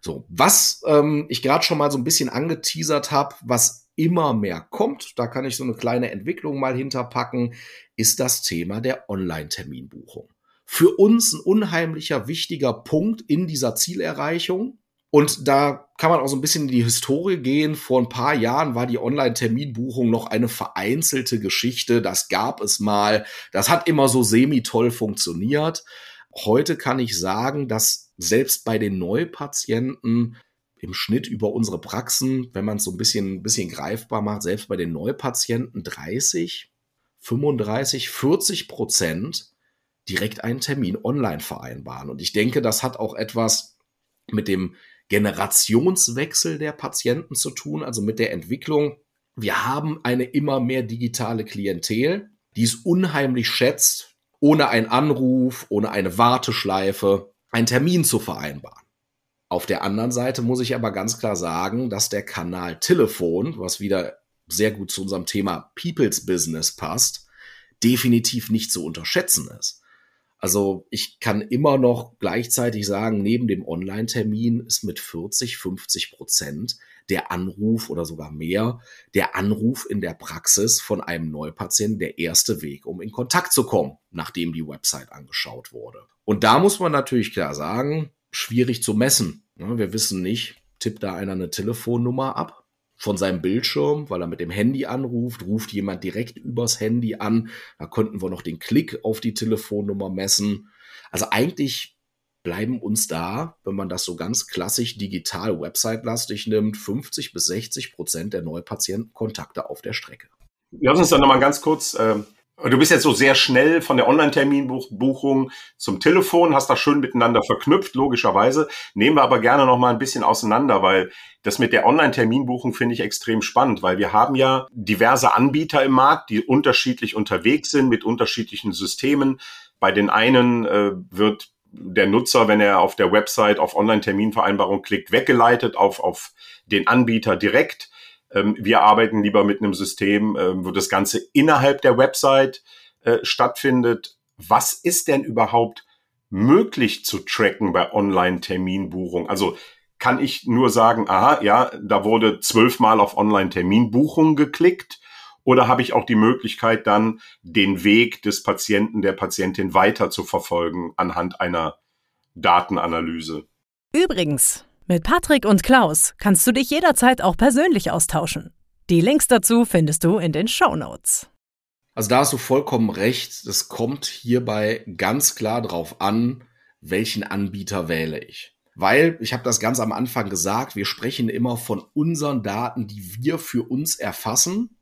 So, was ähm, ich gerade schon mal so ein bisschen angeteasert habe, was immer mehr kommt, da kann ich so eine kleine Entwicklung mal hinterpacken, ist das Thema der Online-Terminbuchung. Für uns ein unheimlicher wichtiger Punkt in dieser Zielerreichung. Und da kann man auch so ein bisschen in die Historie gehen. Vor ein paar Jahren war die Online-Terminbuchung noch eine vereinzelte Geschichte. Das gab es mal. Das hat immer so semi-toll funktioniert. Heute kann ich sagen, dass selbst bei den Neupatienten im Schnitt über unsere Praxen, wenn man es so ein bisschen, ein bisschen greifbar macht, selbst bei den Neupatienten 30, 35, 40 Prozent direkt einen Termin online vereinbaren. Und ich denke, das hat auch etwas mit dem Generationswechsel der Patienten zu tun, also mit der Entwicklung. Wir haben eine immer mehr digitale Klientel, die es unheimlich schätzt, ohne einen Anruf, ohne eine Warteschleife, einen Termin zu vereinbaren. Auf der anderen Seite muss ich aber ganz klar sagen, dass der Kanal Telefon, was wieder sehr gut zu unserem Thema People's Business passt, definitiv nicht zu unterschätzen ist. Also ich kann immer noch gleichzeitig sagen, neben dem Online-Termin ist mit 40, 50 Prozent der Anruf oder sogar mehr, der Anruf in der Praxis von einem Neupatienten der erste Weg, um in Kontakt zu kommen, nachdem die Website angeschaut wurde. Und da muss man natürlich klar sagen, schwierig zu messen. Wir wissen nicht, tippt da einer eine Telefonnummer ab von seinem Bildschirm, weil er mit dem Handy anruft, ruft jemand direkt übers Handy an. Da könnten wir noch den Klick auf die Telefonnummer messen. Also eigentlich bleiben uns da, wenn man das so ganz klassisch digital website-lastig nimmt, 50 bis 60 Prozent der Neupatientenkontakte auf der Strecke. Lass uns dann nochmal ganz kurz äh, Du bist jetzt so sehr schnell von der Online-Terminbuchung zum Telefon, hast das schön miteinander verknüpft, logischerweise. Nehmen wir aber gerne noch mal ein bisschen auseinander, weil das mit der Online-Terminbuchung finde ich extrem spannend, weil wir haben ja diverse Anbieter im Markt, die unterschiedlich unterwegs sind mit unterschiedlichen Systemen. Bei den einen äh, wird der Nutzer, wenn er auf der Website auf Online-Terminvereinbarung klickt, weggeleitet auf, auf den Anbieter direkt. Ähm, wir arbeiten lieber mit einem System, ähm, wo das Ganze innerhalb der Website äh, stattfindet. Was ist denn überhaupt möglich zu tracken bei Online-Terminbuchung? Also kann ich nur sagen, aha, ja, da wurde zwölfmal auf Online-Terminbuchung geklickt. Oder habe ich auch die Möglichkeit, dann den Weg des Patienten, der Patientin weiter zu verfolgen anhand einer Datenanalyse? Übrigens, mit Patrick und Klaus kannst du dich jederzeit auch persönlich austauschen. Die Links dazu findest du in den Show Notes. Also da hast du vollkommen recht. Es kommt hierbei ganz klar drauf an, welchen Anbieter wähle ich. Weil, ich habe das ganz am Anfang gesagt, wir sprechen immer von unseren Daten, die wir für uns erfassen.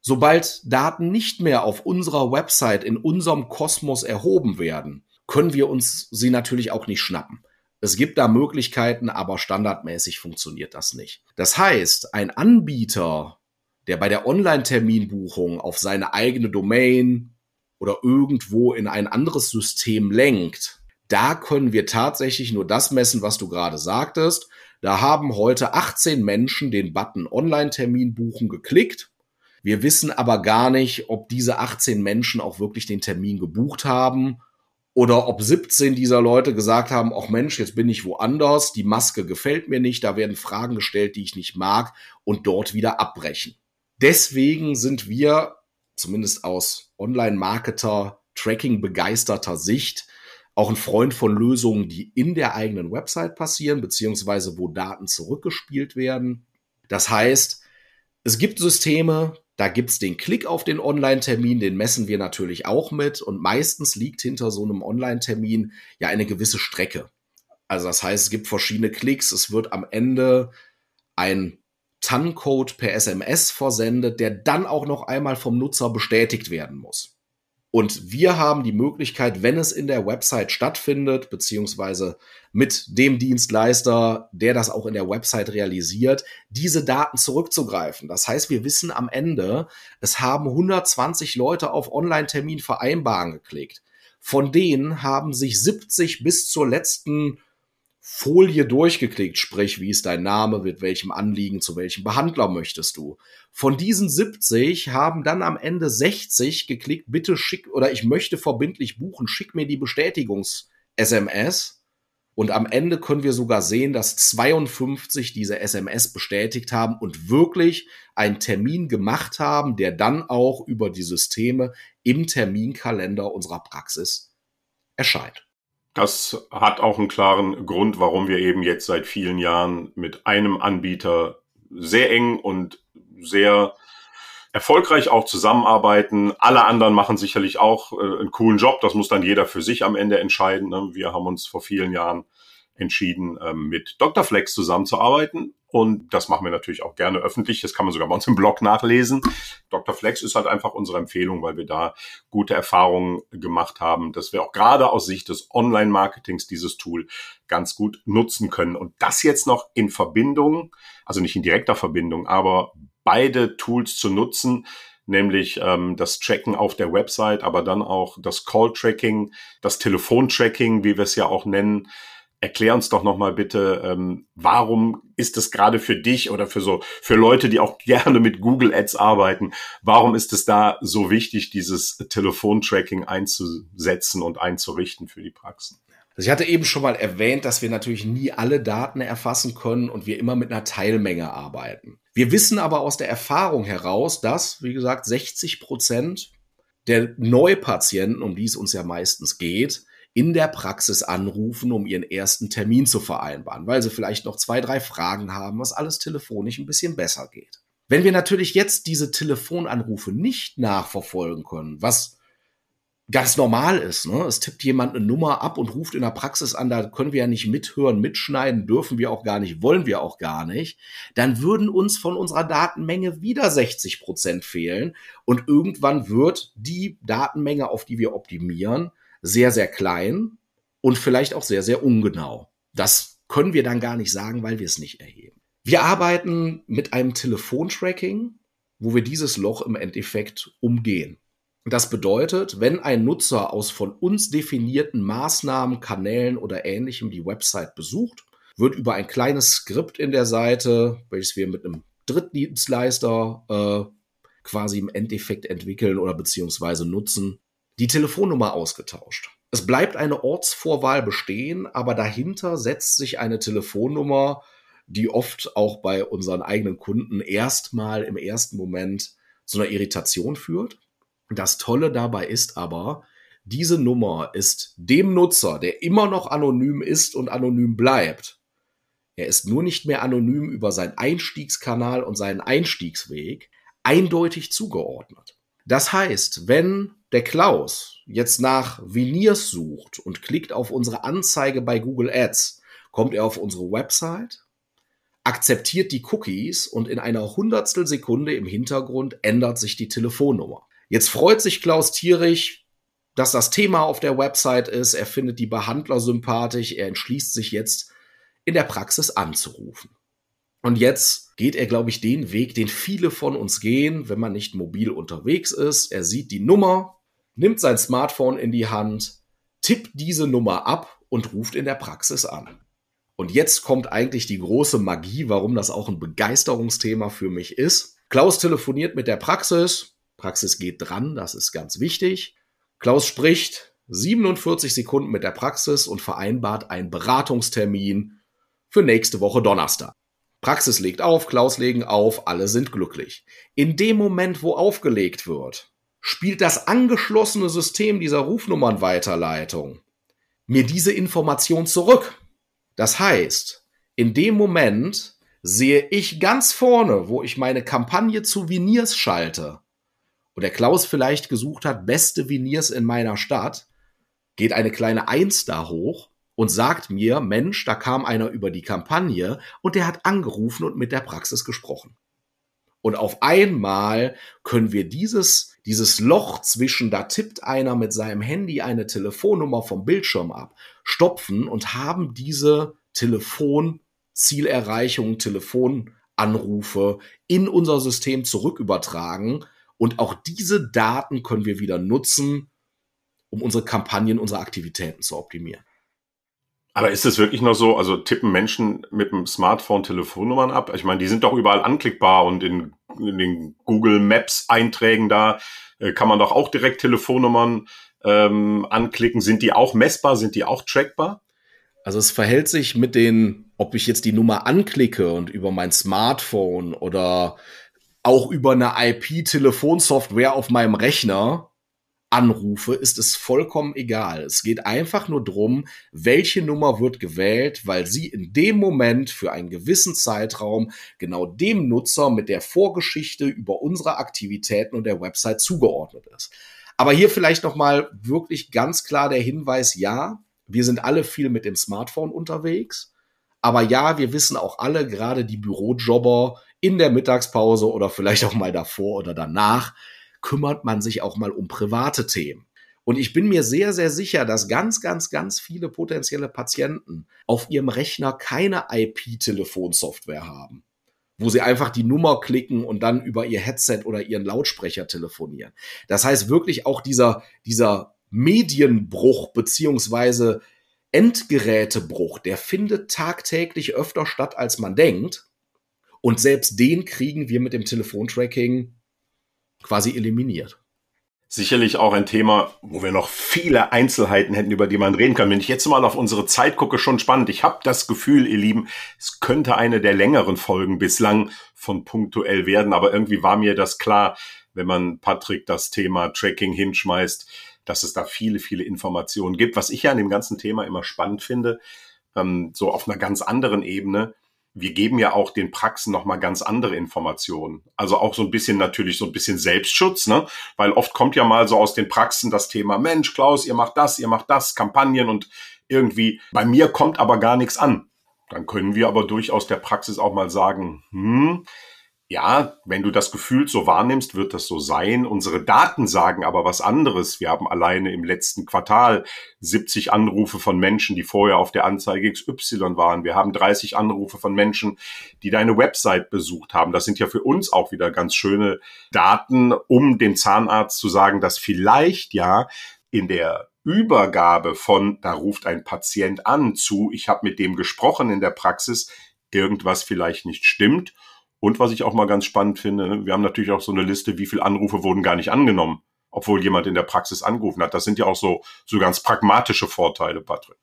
Sobald Daten nicht mehr auf unserer Website in unserem Kosmos erhoben werden, können wir uns sie natürlich auch nicht schnappen. Es gibt da Möglichkeiten, aber standardmäßig funktioniert das nicht. Das heißt, ein Anbieter, der bei der Online-Terminbuchung auf seine eigene Domain oder irgendwo in ein anderes System lenkt, da können wir tatsächlich nur das messen, was du gerade sagtest. Da haben heute 18 Menschen den Button Online-Termin buchen geklickt. Wir wissen aber gar nicht, ob diese 18 Menschen auch wirklich den Termin gebucht haben oder ob 17 dieser Leute gesagt haben, ach Mensch, jetzt bin ich woanders, die Maske gefällt mir nicht, da werden Fragen gestellt, die ich nicht mag und dort wieder abbrechen. Deswegen sind wir, zumindest aus Online-Marketer, Tracking begeisterter Sicht, auch ein Freund von Lösungen, die in der eigenen Website passieren, beziehungsweise wo Daten zurückgespielt werden. Das heißt, es gibt Systeme, da gibt's den Klick auf den Online-Termin, den messen wir natürlich auch mit. Und meistens liegt hinter so einem Online-Termin ja eine gewisse Strecke. Also das heißt, es gibt verschiedene Klicks. Es wird am Ende ein TAN-Code per SMS versendet, der dann auch noch einmal vom Nutzer bestätigt werden muss. Und wir haben die Möglichkeit, wenn es in der Website stattfindet, beziehungsweise mit dem Dienstleister, der das auch in der Website realisiert, diese Daten zurückzugreifen. Das heißt, wir wissen am Ende, es haben 120 Leute auf Online-Termin vereinbaren geklickt. Von denen haben sich 70 bis zur letzten Folie durchgeklickt, sprich, wie ist dein Name, mit welchem Anliegen, zu welchem Behandler möchtest du. Von diesen 70 haben dann am Ende 60 geklickt, bitte schick oder ich möchte verbindlich buchen, schick mir die Bestätigungs-SMS. Und am Ende können wir sogar sehen, dass 52 diese SMS bestätigt haben und wirklich einen Termin gemacht haben, der dann auch über die Systeme im Terminkalender unserer Praxis erscheint. Das hat auch einen klaren Grund, warum wir eben jetzt seit vielen Jahren mit einem Anbieter sehr eng und sehr erfolgreich auch zusammenarbeiten. Alle anderen machen sicherlich auch äh, einen coolen Job. Das muss dann jeder für sich am Ende entscheiden. Ne? Wir haben uns vor vielen Jahren entschieden, ähm, mit Dr. Flex zusammenzuarbeiten. Und das machen wir natürlich auch gerne öffentlich. Das kann man sogar bei uns im Blog nachlesen. Dr. Flex ist halt einfach unsere Empfehlung, weil wir da gute Erfahrungen gemacht haben, dass wir auch gerade aus Sicht des Online-Marketings dieses Tool ganz gut nutzen können. Und das jetzt noch in Verbindung, also nicht in direkter Verbindung, aber beide Tools zu nutzen, nämlich ähm, das Tracken auf der Website, aber dann auch das Call-Tracking, das Telefon-Tracking, wie wir es ja auch nennen, Erklär uns doch noch mal bitte, ähm, warum ist es gerade für dich oder für so für Leute, die auch gerne mit Google Ads arbeiten, warum ist es da so wichtig, dieses Telefontracking einzusetzen und einzurichten für die Praxen? Also ich hatte eben schon mal erwähnt, dass wir natürlich nie alle Daten erfassen können und wir immer mit einer Teilmenge arbeiten. Wir wissen aber aus der Erfahrung heraus, dass, wie gesagt, 60 Prozent der Neupatienten, um die es uns ja meistens geht, in der Praxis anrufen, um ihren ersten Termin zu vereinbaren, weil sie vielleicht noch zwei, drei Fragen haben, was alles telefonisch ein bisschen besser geht. Wenn wir natürlich jetzt diese Telefonanrufe nicht nachverfolgen können, was ganz normal ist, ne? es tippt jemand eine Nummer ab und ruft in der Praxis an, da können wir ja nicht mithören, mitschneiden, dürfen wir auch gar nicht, wollen wir auch gar nicht, dann würden uns von unserer Datenmenge wieder 60 Prozent fehlen und irgendwann wird die Datenmenge, auf die wir optimieren, sehr, sehr klein und vielleicht auch sehr, sehr ungenau. Das können wir dann gar nicht sagen, weil wir es nicht erheben. Wir arbeiten mit einem Telefontracking, wo wir dieses Loch im Endeffekt umgehen. Das bedeutet, wenn ein Nutzer aus von uns definierten Maßnahmen, Kanälen oder ähnlichem die Website besucht, wird über ein kleines Skript in der Seite, welches wir mit einem Drittdienstleister äh, quasi im Endeffekt entwickeln oder beziehungsweise nutzen, die Telefonnummer ausgetauscht. Es bleibt eine Ortsvorwahl bestehen, aber dahinter setzt sich eine Telefonnummer, die oft auch bei unseren eigenen Kunden erstmal im ersten Moment zu einer Irritation führt. Das Tolle dabei ist aber, diese Nummer ist dem Nutzer, der immer noch anonym ist und anonym bleibt. Er ist nur nicht mehr anonym über seinen Einstiegskanal und seinen Einstiegsweg eindeutig zugeordnet. Das heißt, wenn der Klaus jetzt nach Veneers sucht und klickt auf unsere Anzeige bei Google Ads, kommt er auf unsere Website, akzeptiert die Cookies und in einer Hundertstel Sekunde im Hintergrund ändert sich die Telefonnummer. Jetzt freut sich Klaus tierisch, dass das Thema auf der Website ist. Er findet die Behandler sympathisch. Er entschließt sich jetzt in der Praxis anzurufen. Und jetzt geht er, glaube ich, den Weg, den viele von uns gehen, wenn man nicht mobil unterwegs ist. Er sieht die Nummer, nimmt sein Smartphone in die Hand, tippt diese Nummer ab und ruft in der Praxis an. Und jetzt kommt eigentlich die große Magie, warum das auch ein Begeisterungsthema für mich ist. Klaus telefoniert mit der Praxis. Praxis geht dran, das ist ganz wichtig. Klaus spricht 47 Sekunden mit der Praxis und vereinbart einen Beratungstermin für nächste Woche Donnerstag. Praxis legt auf, Klaus legen auf, alle sind glücklich. In dem Moment, wo aufgelegt wird, spielt das angeschlossene System dieser Rufnummernweiterleitung mir diese Information zurück. Das heißt, in dem Moment sehe ich ganz vorne, wo ich meine Kampagne zu Veneers schalte und der Klaus vielleicht gesucht hat, beste Veneers in meiner Stadt, geht eine kleine Eins da hoch und sagt mir, Mensch, da kam einer über die Kampagne und der hat angerufen und mit der Praxis gesprochen. Und auf einmal können wir dieses, dieses Loch zwischen, da tippt einer mit seinem Handy eine Telefonnummer vom Bildschirm ab, stopfen und haben diese Telefonzielerreichung, Telefonanrufe in unser System zurückübertragen. Und auch diese Daten können wir wieder nutzen, um unsere Kampagnen, unsere Aktivitäten zu optimieren. Aber ist es wirklich noch so, also tippen Menschen mit dem Smartphone Telefonnummern ab? Ich meine, die sind doch überall anklickbar und in, in den Google Maps Einträgen da äh, kann man doch auch direkt Telefonnummern ähm, anklicken. Sind die auch messbar? Sind die auch trackbar? Also es verhält sich mit den, ob ich jetzt die Nummer anklicke und über mein Smartphone oder auch über eine IP-Telefonsoftware auf meinem Rechner, anrufe, ist es vollkommen egal. Es geht einfach nur drum, welche Nummer wird gewählt, weil sie in dem Moment für einen gewissen Zeitraum genau dem Nutzer mit der Vorgeschichte über unsere Aktivitäten und der Website zugeordnet ist. Aber hier vielleicht noch mal wirklich ganz klar der Hinweis, ja, wir sind alle viel mit dem Smartphone unterwegs. Aber ja, wir wissen auch alle, gerade die Bürojobber in der Mittagspause oder vielleicht auch mal davor oder danach, kümmert man sich auch mal um private Themen. Und ich bin mir sehr, sehr sicher, dass ganz, ganz, ganz viele potenzielle Patienten auf ihrem Rechner keine IP-Telefonsoftware haben, wo sie einfach die Nummer klicken und dann über ihr Headset oder ihren Lautsprecher telefonieren. Das heißt wirklich auch dieser, dieser Medienbruch beziehungsweise Endgerätebruch, der findet tagtäglich öfter statt, als man denkt. Und selbst den kriegen wir mit dem Telefontracking quasi eliminiert. Sicherlich auch ein Thema, wo wir noch viele Einzelheiten hätten, über die man reden kann. Wenn ich jetzt mal auf unsere Zeit gucke, schon spannend. Ich habe das Gefühl, ihr Lieben, es könnte eine der längeren Folgen bislang von punktuell werden, aber irgendwie war mir das klar, wenn man Patrick das Thema Tracking hinschmeißt, dass es da viele, viele Informationen gibt. Was ich ja an dem ganzen Thema immer spannend finde, ähm, so auf einer ganz anderen Ebene, wir geben ja auch den Praxen nochmal ganz andere Informationen. Also auch so ein bisschen natürlich so ein bisschen Selbstschutz, ne? Weil oft kommt ja mal so aus den Praxen das Thema, Mensch, Klaus, ihr macht das, ihr macht das, Kampagnen und irgendwie, bei mir kommt aber gar nichts an. Dann können wir aber durchaus der Praxis auch mal sagen, hm, ja, wenn du das Gefühl so wahrnimmst, wird das so sein. Unsere Daten sagen aber was anderes. Wir haben alleine im letzten Quartal 70 Anrufe von Menschen, die vorher auf der Anzeige XY waren. Wir haben 30 Anrufe von Menschen, die deine Website besucht haben. Das sind ja für uns auch wieder ganz schöne Daten, um dem Zahnarzt zu sagen, dass vielleicht ja in der Übergabe von, da ruft ein Patient an zu, ich habe mit dem gesprochen in der Praxis, irgendwas vielleicht nicht stimmt und was ich auch mal ganz spannend finde, wir haben natürlich auch so eine Liste, wie viele Anrufe wurden gar nicht angenommen, obwohl jemand in der Praxis angerufen hat. Das sind ja auch so, so ganz pragmatische Vorteile, Patrick.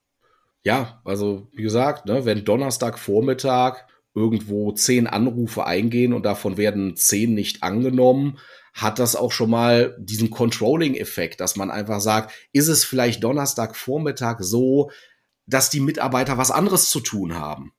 Ja, also wie gesagt, ne, wenn Donnerstagvormittag irgendwo zehn Anrufe eingehen und davon werden zehn nicht angenommen, hat das auch schon mal diesen Controlling-Effekt, dass man einfach sagt, ist es vielleicht Donnerstagvormittag so, dass die Mitarbeiter was anderes zu tun haben?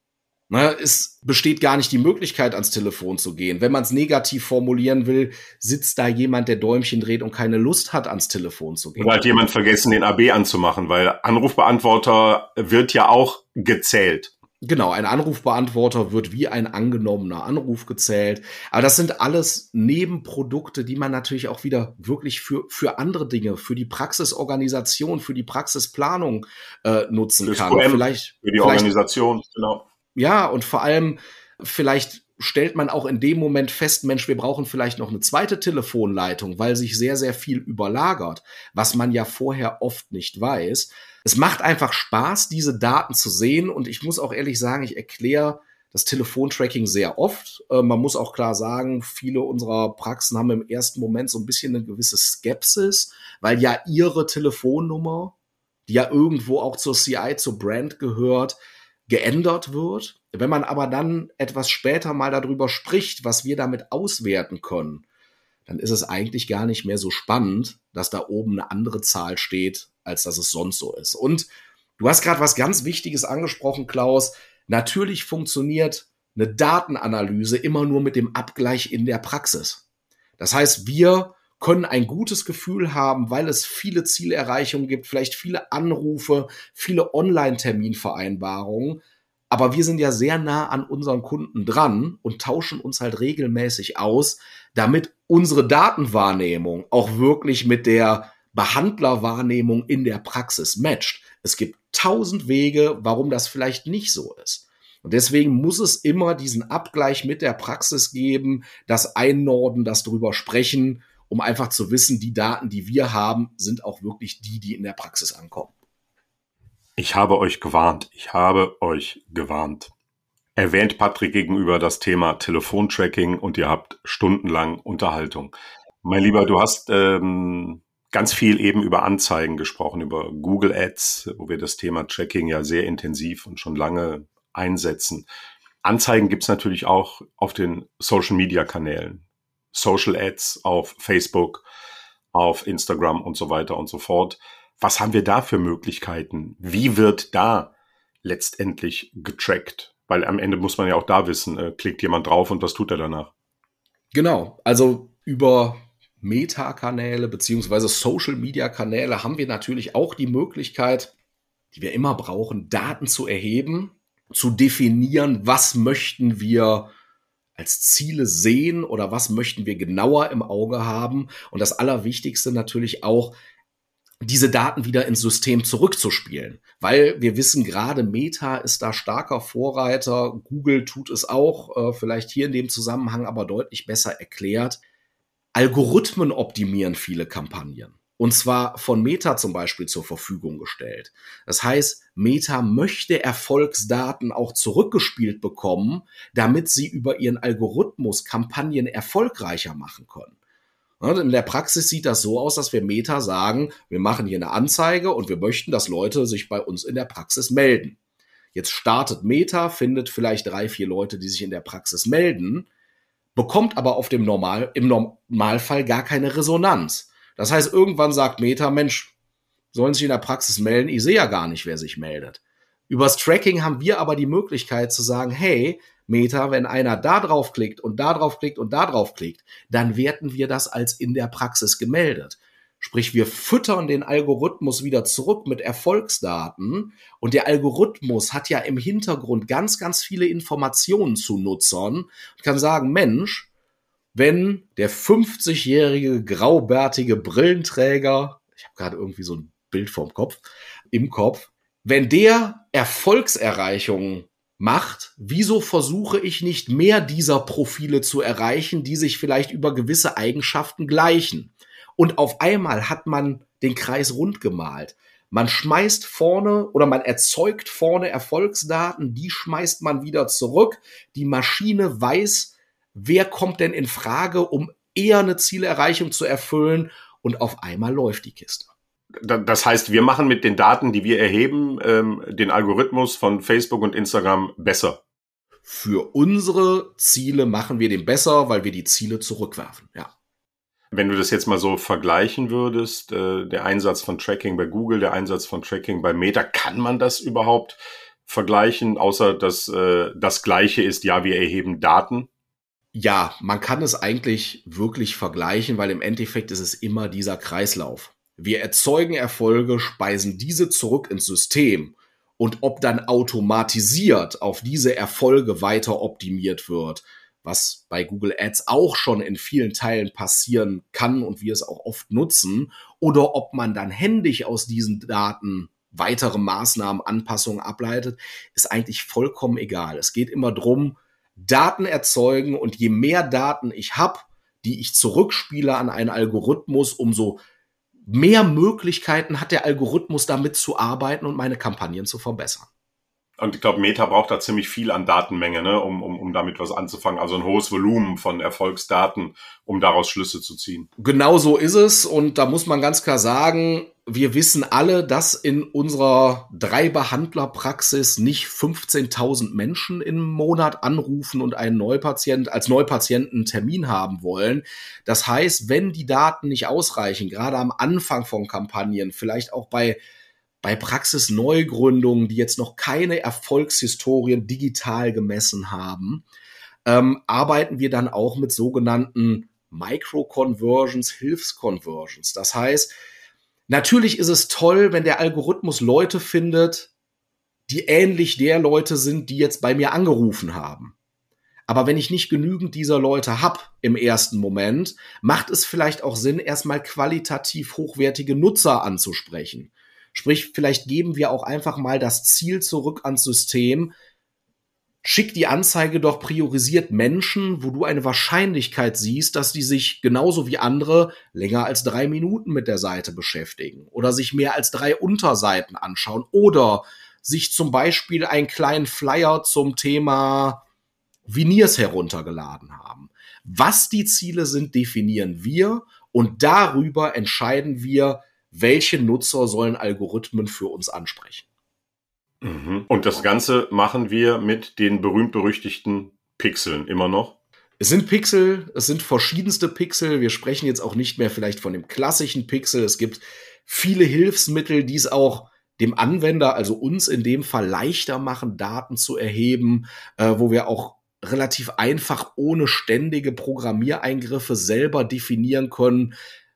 Ne, es besteht gar nicht die Möglichkeit, ans Telefon zu gehen. Wenn man es negativ formulieren will, sitzt da jemand, der Däumchen dreht und keine Lust hat, ans Telefon zu gehen. Oder hat jemand vergessen, den AB anzumachen, weil Anrufbeantworter wird ja auch gezählt. Genau, ein Anrufbeantworter wird wie ein angenommener Anruf gezählt. Aber das sind alles Nebenprodukte, die man natürlich auch wieder wirklich für, für andere Dinge, für die Praxisorganisation, für die Praxisplanung äh, nutzen Fürs kann. QM, vielleicht, für die vielleicht, Organisation, genau. Ja, und vor allem vielleicht stellt man auch in dem Moment fest, Mensch, wir brauchen vielleicht noch eine zweite Telefonleitung, weil sich sehr, sehr viel überlagert, was man ja vorher oft nicht weiß. Es macht einfach Spaß, diese Daten zu sehen und ich muss auch ehrlich sagen, ich erkläre das Telefontracking sehr oft. Äh, man muss auch klar sagen, viele unserer Praxen haben im ersten Moment so ein bisschen eine gewisse Skepsis, weil ja ihre Telefonnummer, die ja irgendwo auch zur CI, zur Brand gehört, geändert wird. Wenn man aber dann etwas später mal darüber spricht, was wir damit auswerten können, dann ist es eigentlich gar nicht mehr so spannend, dass da oben eine andere Zahl steht, als dass es sonst so ist. Und du hast gerade was ganz Wichtiges angesprochen, Klaus. Natürlich funktioniert eine Datenanalyse immer nur mit dem Abgleich in der Praxis. Das heißt, wir können ein gutes Gefühl haben, weil es viele Zielerreichungen gibt, vielleicht viele Anrufe, viele Online-Terminvereinbarungen. Aber wir sind ja sehr nah an unseren Kunden dran und tauschen uns halt regelmäßig aus, damit unsere Datenwahrnehmung auch wirklich mit der Behandlerwahrnehmung in der Praxis matcht. Es gibt tausend Wege, warum das vielleicht nicht so ist. Und deswegen muss es immer diesen Abgleich mit der Praxis geben, das Einnorden, das drüber sprechen um einfach zu wissen, die Daten, die wir haben, sind auch wirklich die, die in der Praxis ankommen. Ich habe euch gewarnt. Ich habe euch gewarnt. Erwähnt Patrick gegenüber das Thema Telefontracking und ihr habt stundenlang Unterhaltung. Mein Lieber, du hast ähm, ganz viel eben über Anzeigen gesprochen, über Google Ads, wo wir das Thema Tracking ja sehr intensiv und schon lange einsetzen. Anzeigen gibt's natürlich auch auf den Social-Media-Kanälen. Social Ads auf Facebook, auf Instagram und so weiter und so fort. Was haben wir da für Möglichkeiten? Wie wird da letztendlich getrackt? Weil am Ende muss man ja auch da wissen, äh, klickt jemand drauf und was tut er danach? Genau, also über Meta-Kanäle beziehungsweise Social-Media-Kanäle haben wir natürlich auch die Möglichkeit, die wir immer brauchen, Daten zu erheben, zu definieren, was möchten wir als Ziele sehen oder was möchten wir genauer im Auge haben. Und das Allerwichtigste natürlich auch, diese Daten wieder ins System zurückzuspielen. Weil wir wissen gerade, Meta ist da starker Vorreiter, Google tut es auch, äh, vielleicht hier in dem Zusammenhang aber deutlich besser erklärt. Algorithmen optimieren viele Kampagnen und zwar von Meta zum Beispiel zur Verfügung gestellt. Das heißt, Meta möchte Erfolgsdaten auch zurückgespielt bekommen, damit sie über ihren Algorithmus Kampagnen erfolgreicher machen können. In der Praxis sieht das so aus, dass wir Meta sagen, wir machen hier eine Anzeige und wir möchten, dass Leute sich bei uns in der Praxis melden. Jetzt startet Meta, findet vielleicht drei, vier Leute, die sich in der Praxis melden, bekommt aber auf dem Normal, im Normalfall gar keine Resonanz. Das heißt, irgendwann sagt Meta, Mensch, sollen sich in der Praxis melden, ich sehe ja gar nicht, wer sich meldet. Übers Tracking haben wir aber die Möglichkeit zu sagen, hey, Meta, wenn einer da drauf klickt und da drauf klickt und da drauf klickt, dann werten wir das als in der Praxis gemeldet. Sprich, wir füttern den Algorithmus wieder zurück mit Erfolgsdaten und der Algorithmus hat ja im Hintergrund ganz, ganz viele Informationen zu Nutzern und kann sagen, Mensch, wenn der 50-jährige graubärtige Brillenträger, ich habe gerade irgendwie so ein Bild vorm Kopf, im Kopf, wenn der Erfolgserreichungen macht, wieso versuche ich nicht mehr dieser Profile zu erreichen, die sich vielleicht über gewisse Eigenschaften gleichen? Und auf einmal hat man den Kreis rund gemalt. Man schmeißt vorne oder man erzeugt vorne Erfolgsdaten, die schmeißt man wieder zurück. Die Maschine weiß, wer kommt denn in Frage, um eher eine Zielerreichung zu erfüllen und auf einmal läuft die Kiste. Das heißt, wir machen mit den Daten, die wir erheben, ähm, den Algorithmus von Facebook und Instagram besser. Für unsere Ziele machen wir den besser, weil wir die Ziele zurückwerfen, ja. Wenn du das jetzt mal so vergleichen würdest, äh, der Einsatz von Tracking bei Google, der Einsatz von Tracking bei Meta, kann man das überhaupt vergleichen, außer dass äh, das Gleiche ist, ja, wir erheben Daten? Ja, man kann es eigentlich wirklich vergleichen, weil im Endeffekt ist es immer dieser Kreislauf. Wir erzeugen Erfolge, speisen diese zurück ins System und ob dann automatisiert auf diese Erfolge weiter optimiert wird, was bei Google Ads auch schon in vielen Teilen passieren kann und wir es auch oft nutzen, oder ob man dann händisch aus diesen Daten weitere Maßnahmen, Anpassungen ableitet, ist eigentlich vollkommen egal. Es geht immer drum, Daten erzeugen und je mehr Daten ich habe, die ich zurückspiele an einen Algorithmus, umso mehr Möglichkeiten hat der Algorithmus damit zu arbeiten und meine Kampagnen zu verbessern. Und ich glaube, Meta braucht da ziemlich viel an Datenmenge, ne, um, um, um damit was anzufangen. Also ein hohes Volumen von Erfolgsdaten, um daraus Schlüsse zu ziehen. Genau so ist es. Und da muss man ganz klar sagen, wir wissen alle, dass in unserer Drei-Behandler-Praxis nicht 15.000 Menschen im Monat anrufen und einen Neupatient als Neupatienten Termin haben wollen. Das heißt, wenn die Daten nicht ausreichen, gerade am Anfang von Kampagnen, vielleicht auch bei bei Praxisneugründungen, die jetzt noch keine Erfolgshistorien digital gemessen haben, ähm, arbeiten wir dann auch mit sogenannten Micro-Conversions, Hilfsconversions. Das heißt, natürlich ist es toll, wenn der Algorithmus Leute findet, die ähnlich der Leute sind, die jetzt bei mir angerufen haben. Aber wenn ich nicht genügend dieser Leute hab im ersten Moment, macht es vielleicht auch Sinn, erstmal qualitativ hochwertige Nutzer anzusprechen. Sprich, vielleicht geben wir auch einfach mal das Ziel zurück ans System. Schick die Anzeige doch priorisiert Menschen, wo du eine Wahrscheinlichkeit siehst, dass die sich genauso wie andere länger als drei Minuten mit der Seite beschäftigen oder sich mehr als drei Unterseiten anschauen oder sich zum Beispiel einen kleinen Flyer zum Thema Veneers heruntergeladen haben. Was die Ziele sind, definieren wir und darüber entscheiden wir, welche Nutzer sollen Algorithmen für uns ansprechen. Mhm. Und das Ganze machen wir mit den berühmt-berüchtigten Pixeln immer noch? Es sind Pixel, es sind verschiedenste Pixel. Wir sprechen jetzt auch nicht mehr vielleicht von dem klassischen Pixel. Es gibt viele Hilfsmittel, die es auch dem Anwender, also uns in dem Fall leichter machen, Daten zu erheben, äh, wo wir auch relativ einfach ohne ständige Programmiereingriffe selber definieren können,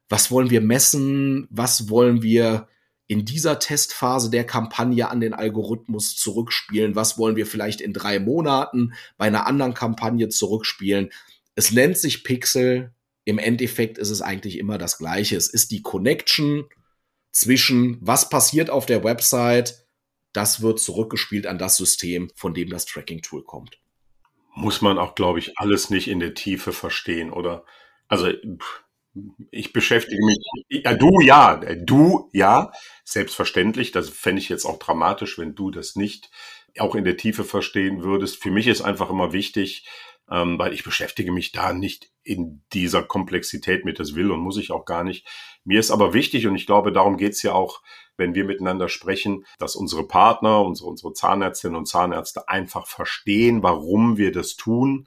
was wollen wir messen, was wollen wir in dieser Testphase der Kampagne an den Algorithmus zurückspielen, was wollen wir vielleicht in drei Monaten bei einer anderen Kampagne zurückspielen. Es nennt sich Pixel, im Endeffekt ist es eigentlich immer das gleiche. Es ist die Connection zwischen, was passiert auf der Website, das wird zurückgespielt an das System, von dem das Tracking-Tool kommt. Muss man auch, glaube ich, alles nicht in der Tiefe verstehen, oder? Also, ich beschäftige mich, ja, du ja, du ja, selbstverständlich. Das fände ich jetzt auch dramatisch, wenn du das nicht auch in der Tiefe verstehen würdest. Für mich ist einfach immer wichtig, ähm, weil ich beschäftige mich da nicht in dieser Komplexität mit, das will und muss ich auch gar nicht. Mir ist aber wichtig, und ich glaube, darum geht's ja auch, wenn wir miteinander sprechen, dass unsere Partner, unsere, unsere Zahnärztinnen und Zahnärzte einfach verstehen, warum wir das tun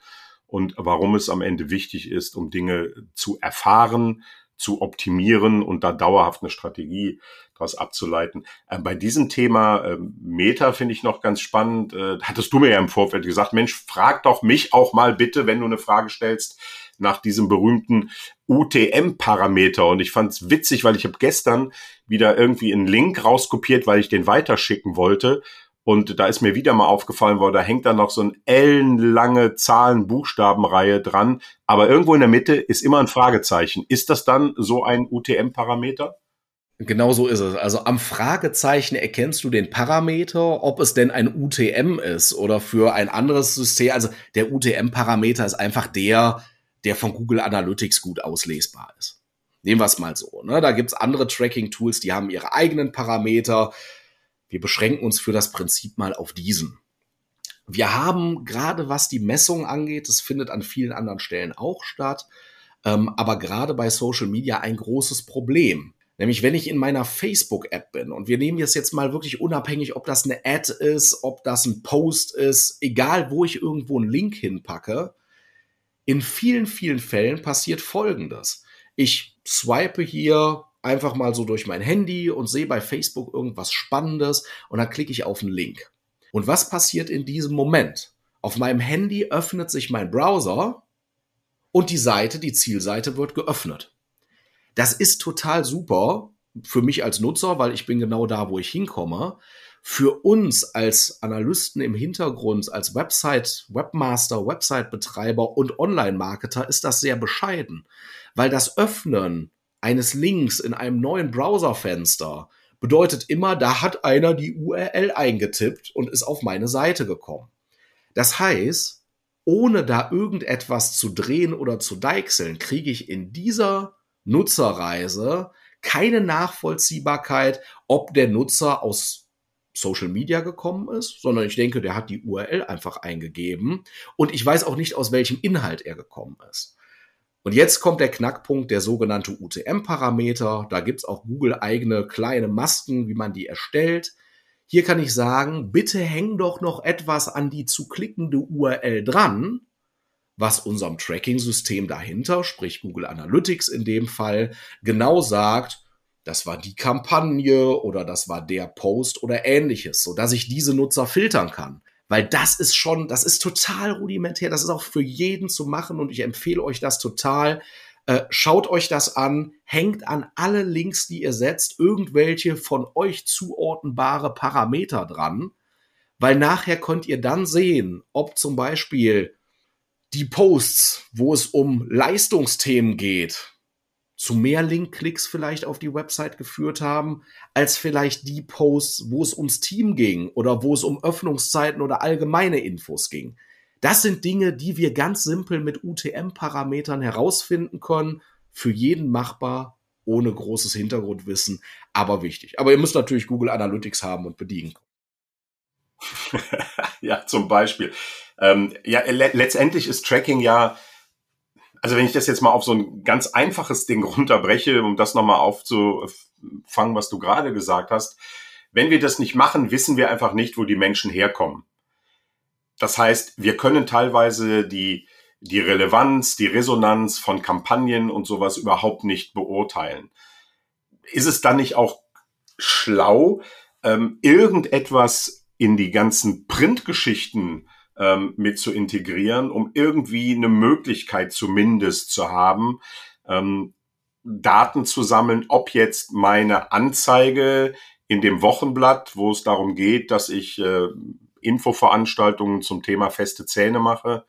und warum es am Ende wichtig ist, um Dinge zu erfahren, zu optimieren und da dauerhaft eine Strategie daraus abzuleiten. Äh, bei diesem Thema äh, Meta finde ich noch ganz spannend. Äh, hattest du mir ja im Vorfeld gesagt, Mensch, frag doch mich auch mal bitte, wenn du eine Frage stellst, nach diesem berühmten UTM-Parameter. Und ich fand es witzig, weil ich habe gestern wieder irgendwie einen Link rauskopiert, weil ich den weiterschicken wollte. Und da ist mir wieder mal aufgefallen, weil da hängt da noch so eine ellenlange Zahlen-Buchstabenreihe dran. Aber irgendwo in der Mitte ist immer ein Fragezeichen. Ist das dann so ein UTM-Parameter? Genau so ist es. Also am Fragezeichen erkennst du den Parameter, ob es denn ein UTM ist oder für ein anderes System. Also der UTM-Parameter ist einfach der, der von Google Analytics gut auslesbar ist. Nehmen wir es mal so. Ne? Da gibt's andere Tracking-Tools, die haben ihre eigenen Parameter. Wir beschränken uns für das Prinzip mal auf diesen. Wir haben gerade was die Messung angeht, das findet an vielen anderen Stellen auch statt, ähm, aber gerade bei Social Media ein großes Problem. Nämlich wenn ich in meiner Facebook-App bin und wir nehmen jetzt jetzt mal wirklich unabhängig, ob das eine Ad ist, ob das ein Post ist, egal wo ich irgendwo einen Link hinpacke, in vielen, vielen Fällen passiert Folgendes. Ich swipe hier einfach mal so durch mein Handy und sehe bei Facebook irgendwas Spannendes und dann klicke ich auf einen Link. Und was passiert in diesem Moment? Auf meinem Handy öffnet sich mein Browser und die Seite, die Zielseite wird geöffnet. Das ist total super für mich als Nutzer, weil ich bin genau da, wo ich hinkomme. Für uns als Analysten im Hintergrund, als Website, Webmaster, Website-Betreiber und Online-Marketer ist das sehr bescheiden, weil das Öffnen eines Links in einem neuen Browserfenster bedeutet immer, da hat einer die URL eingetippt und ist auf meine Seite gekommen. Das heißt, ohne da irgendetwas zu drehen oder zu deichseln, kriege ich in dieser Nutzerreise keine Nachvollziehbarkeit, ob der Nutzer aus Social Media gekommen ist, sondern ich denke, der hat die URL einfach eingegeben und ich weiß auch nicht, aus welchem Inhalt er gekommen ist. Und jetzt kommt der Knackpunkt, der sogenannte UTM-Parameter. Da gibt's auch Google eigene kleine Masken, wie man die erstellt. Hier kann ich sagen, bitte häng doch noch etwas an die zu klickende URL dran, was unserem Tracking-System dahinter, sprich Google Analytics in dem Fall, genau sagt, das war die Kampagne oder das war der Post oder ähnliches, so dass ich diese Nutzer filtern kann. Weil das ist schon, das ist total rudimentär. Das ist auch für jeden zu machen und ich empfehle euch das total. Äh, schaut euch das an, hängt an alle Links, die ihr setzt, irgendwelche von euch zuordnenbare Parameter dran, weil nachher könnt ihr dann sehen, ob zum Beispiel die Posts, wo es um Leistungsthemen geht, zu mehr Link-Klicks vielleicht auf die Website geführt haben, als vielleicht die Posts, wo es ums Team ging oder wo es um Öffnungszeiten oder allgemeine Infos ging. Das sind Dinge, die wir ganz simpel mit UTM-Parametern herausfinden können, für jeden machbar, ohne großes Hintergrundwissen, aber wichtig. Aber ihr müsst natürlich Google Analytics haben und bedienen. ja, zum Beispiel. Ähm, ja, le letztendlich ist Tracking ja also wenn ich das jetzt mal auf so ein ganz einfaches Ding runterbreche, um das nochmal aufzufangen, was du gerade gesagt hast, wenn wir das nicht machen, wissen wir einfach nicht, wo die Menschen herkommen. Das heißt, wir können teilweise die, die Relevanz, die Resonanz von Kampagnen und sowas überhaupt nicht beurteilen. Ist es dann nicht auch schlau, ähm, irgendetwas in die ganzen Printgeschichten ähm, mit zu integrieren, um irgendwie eine Möglichkeit zumindest zu haben, ähm, Daten zu sammeln, ob jetzt meine Anzeige in dem Wochenblatt, wo es darum geht, dass ich äh, Infoveranstaltungen zum Thema feste Zähne mache,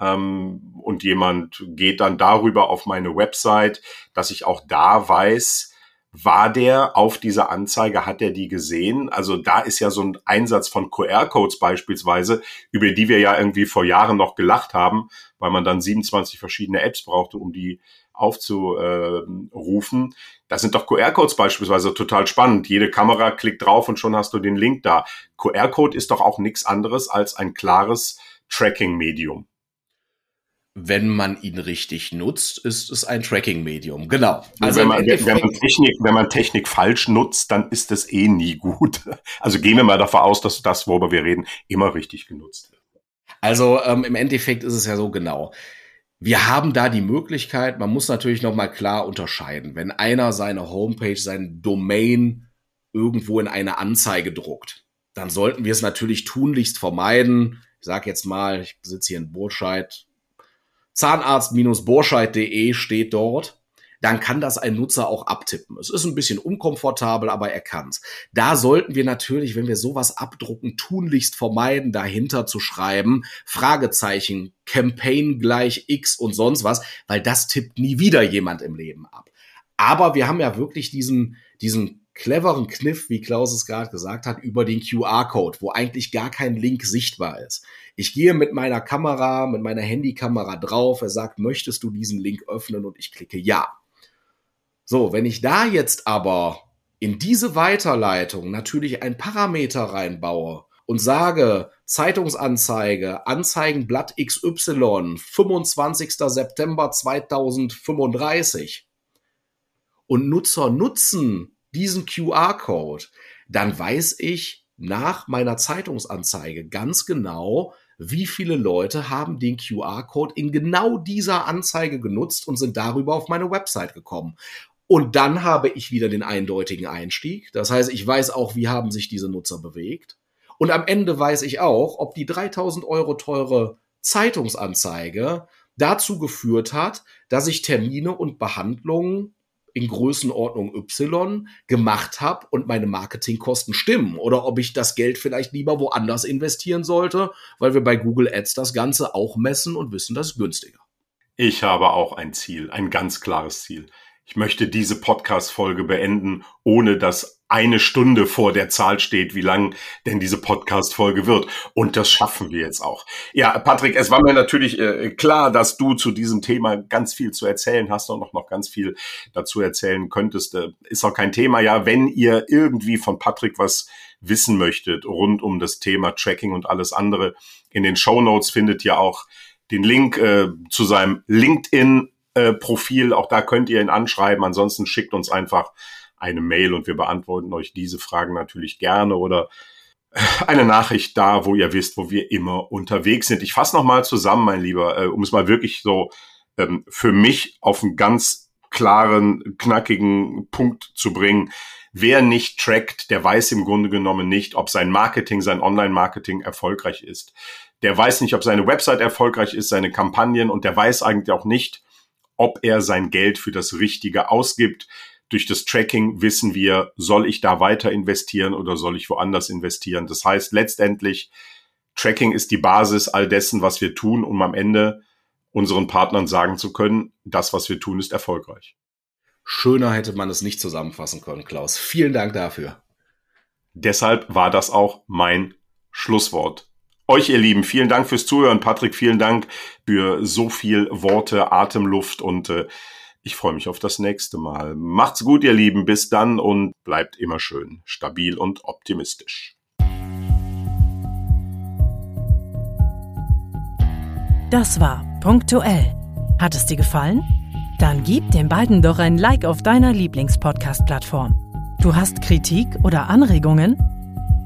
ähm, und jemand geht dann darüber auf meine Website, dass ich auch da weiß, war der auf dieser Anzeige, hat er die gesehen? Also da ist ja so ein Einsatz von QR-Codes beispielsweise, über die wir ja irgendwie vor Jahren noch gelacht haben, weil man dann 27 verschiedene Apps brauchte, um die aufzurufen. Das sind doch QR-Codes beispielsweise total spannend. Jede Kamera klickt drauf und schon hast du den Link da. QR-Code ist doch auch nichts anderes als ein klares Tracking-Medium wenn man ihn richtig nutzt, ist es ein Tracking-Medium. Genau. Also wenn man, wenn, man Technik, wenn man Technik falsch nutzt, dann ist das eh nie gut. Also gehen wir mal davon aus, dass das, worüber wir reden, immer richtig genutzt wird. Also ähm, im Endeffekt ist es ja so genau. Wir haben da die Möglichkeit, man muss natürlich nochmal klar unterscheiden. Wenn einer seine Homepage, sein Domain irgendwo in eine Anzeige druckt, dann sollten wir es natürlich tunlichst vermeiden. Ich sage jetzt mal, ich sitze hier in Burscheid, Zahnarzt-borscheid.de steht dort, dann kann das ein Nutzer auch abtippen. Es ist ein bisschen unkomfortabel, aber er kann's. Da sollten wir natürlich, wenn wir sowas abdrucken, tunlichst vermeiden, dahinter zu schreiben, Fragezeichen, Campaign gleich X und sonst was, weil das tippt nie wieder jemand im Leben ab. Aber wir haben ja wirklich diesen, diesen cleveren Kniff, wie Klaus es gerade gesagt hat, über den QR-Code, wo eigentlich gar kein Link sichtbar ist. Ich gehe mit meiner Kamera, mit meiner Handykamera drauf, er sagt, möchtest du diesen Link öffnen und ich klicke ja. So, wenn ich da jetzt aber in diese Weiterleitung natürlich ein Parameter reinbaue und sage, Zeitungsanzeige, Anzeigenblatt XY, 25. September 2035 und Nutzer nutzen diesen QR-Code, dann weiß ich nach meiner Zeitungsanzeige ganz genau, wie viele Leute haben den QR-Code in genau dieser Anzeige genutzt und sind darüber auf meine Website gekommen. Und dann habe ich wieder den eindeutigen Einstieg. Das heißt, ich weiß auch, wie haben sich diese Nutzer bewegt. Und am Ende weiß ich auch, ob die 3000 Euro teure Zeitungsanzeige dazu geführt hat, dass ich Termine und Behandlungen in Größenordnung Y gemacht habe und meine Marketingkosten stimmen oder ob ich das Geld vielleicht lieber woanders investieren sollte, weil wir bei Google Ads das Ganze auch messen und wissen, das ist günstiger. Ich habe auch ein Ziel, ein ganz klares Ziel. Ich möchte diese Podcast-Folge beenden, ohne dass eine Stunde vor der Zahl steht, wie lang denn diese Podcast-Folge wird. Und das schaffen wir jetzt auch. Ja, Patrick, es war mir natürlich äh, klar, dass du zu diesem Thema ganz viel zu erzählen hast und auch noch ganz viel dazu erzählen könntest. Äh, ist auch kein Thema. Ja, wenn ihr irgendwie von Patrick was wissen möchtet rund um das Thema Tracking und alles andere, in den Show Notes findet ihr auch den Link äh, zu seinem LinkedIn äh, Profil. Auch da könnt ihr ihn anschreiben. Ansonsten schickt uns einfach eine Mail und wir beantworten euch diese Fragen natürlich gerne oder eine Nachricht da, wo ihr wisst, wo wir immer unterwegs sind. Ich fasse nochmal zusammen, mein Lieber, äh, um es mal wirklich so ähm, für mich auf einen ganz klaren, knackigen Punkt zu bringen. Wer nicht trackt, der weiß im Grunde genommen nicht, ob sein Marketing, sein Online-Marketing erfolgreich ist. Der weiß nicht, ob seine Website erfolgreich ist, seine Kampagnen und der weiß eigentlich auch nicht, ob er sein Geld für das Richtige ausgibt durch das Tracking wissen wir, soll ich da weiter investieren oder soll ich woanders investieren. Das heißt letztendlich, Tracking ist die Basis all dessen, was wir tun, um am Ende unseren Partnern sagen zu können, das, was wir tun, ist erfolgreich. Schöner hätte man es nicht zusammenfassen können, Klaus. Vielen Dank dafür. Deshalb war das auch mein Schlusswort. Euch, ihr Lieben, vielen Dank fürs Zuhören. Patrick, vielen Dank für so viel Worte, Atemluft und äh, ich freue mich auf das nächste Mal. Macht's gut, ihr Lieben. Bis dann und bleibt immer schön stabil und optimistisch. Das war punktuell. Hat es dir gefallen? Dann gib den beiden doch ein Like auf deiner Lieblingspodcast-Plattform. Du hast Kritik oder Anregungen?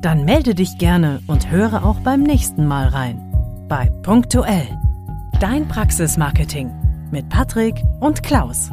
Dann melde dich gerne und höre auch beim nächsten Mal rein. Bei Punktuell. Dein Praxismarketing mit Patrick und Klaus.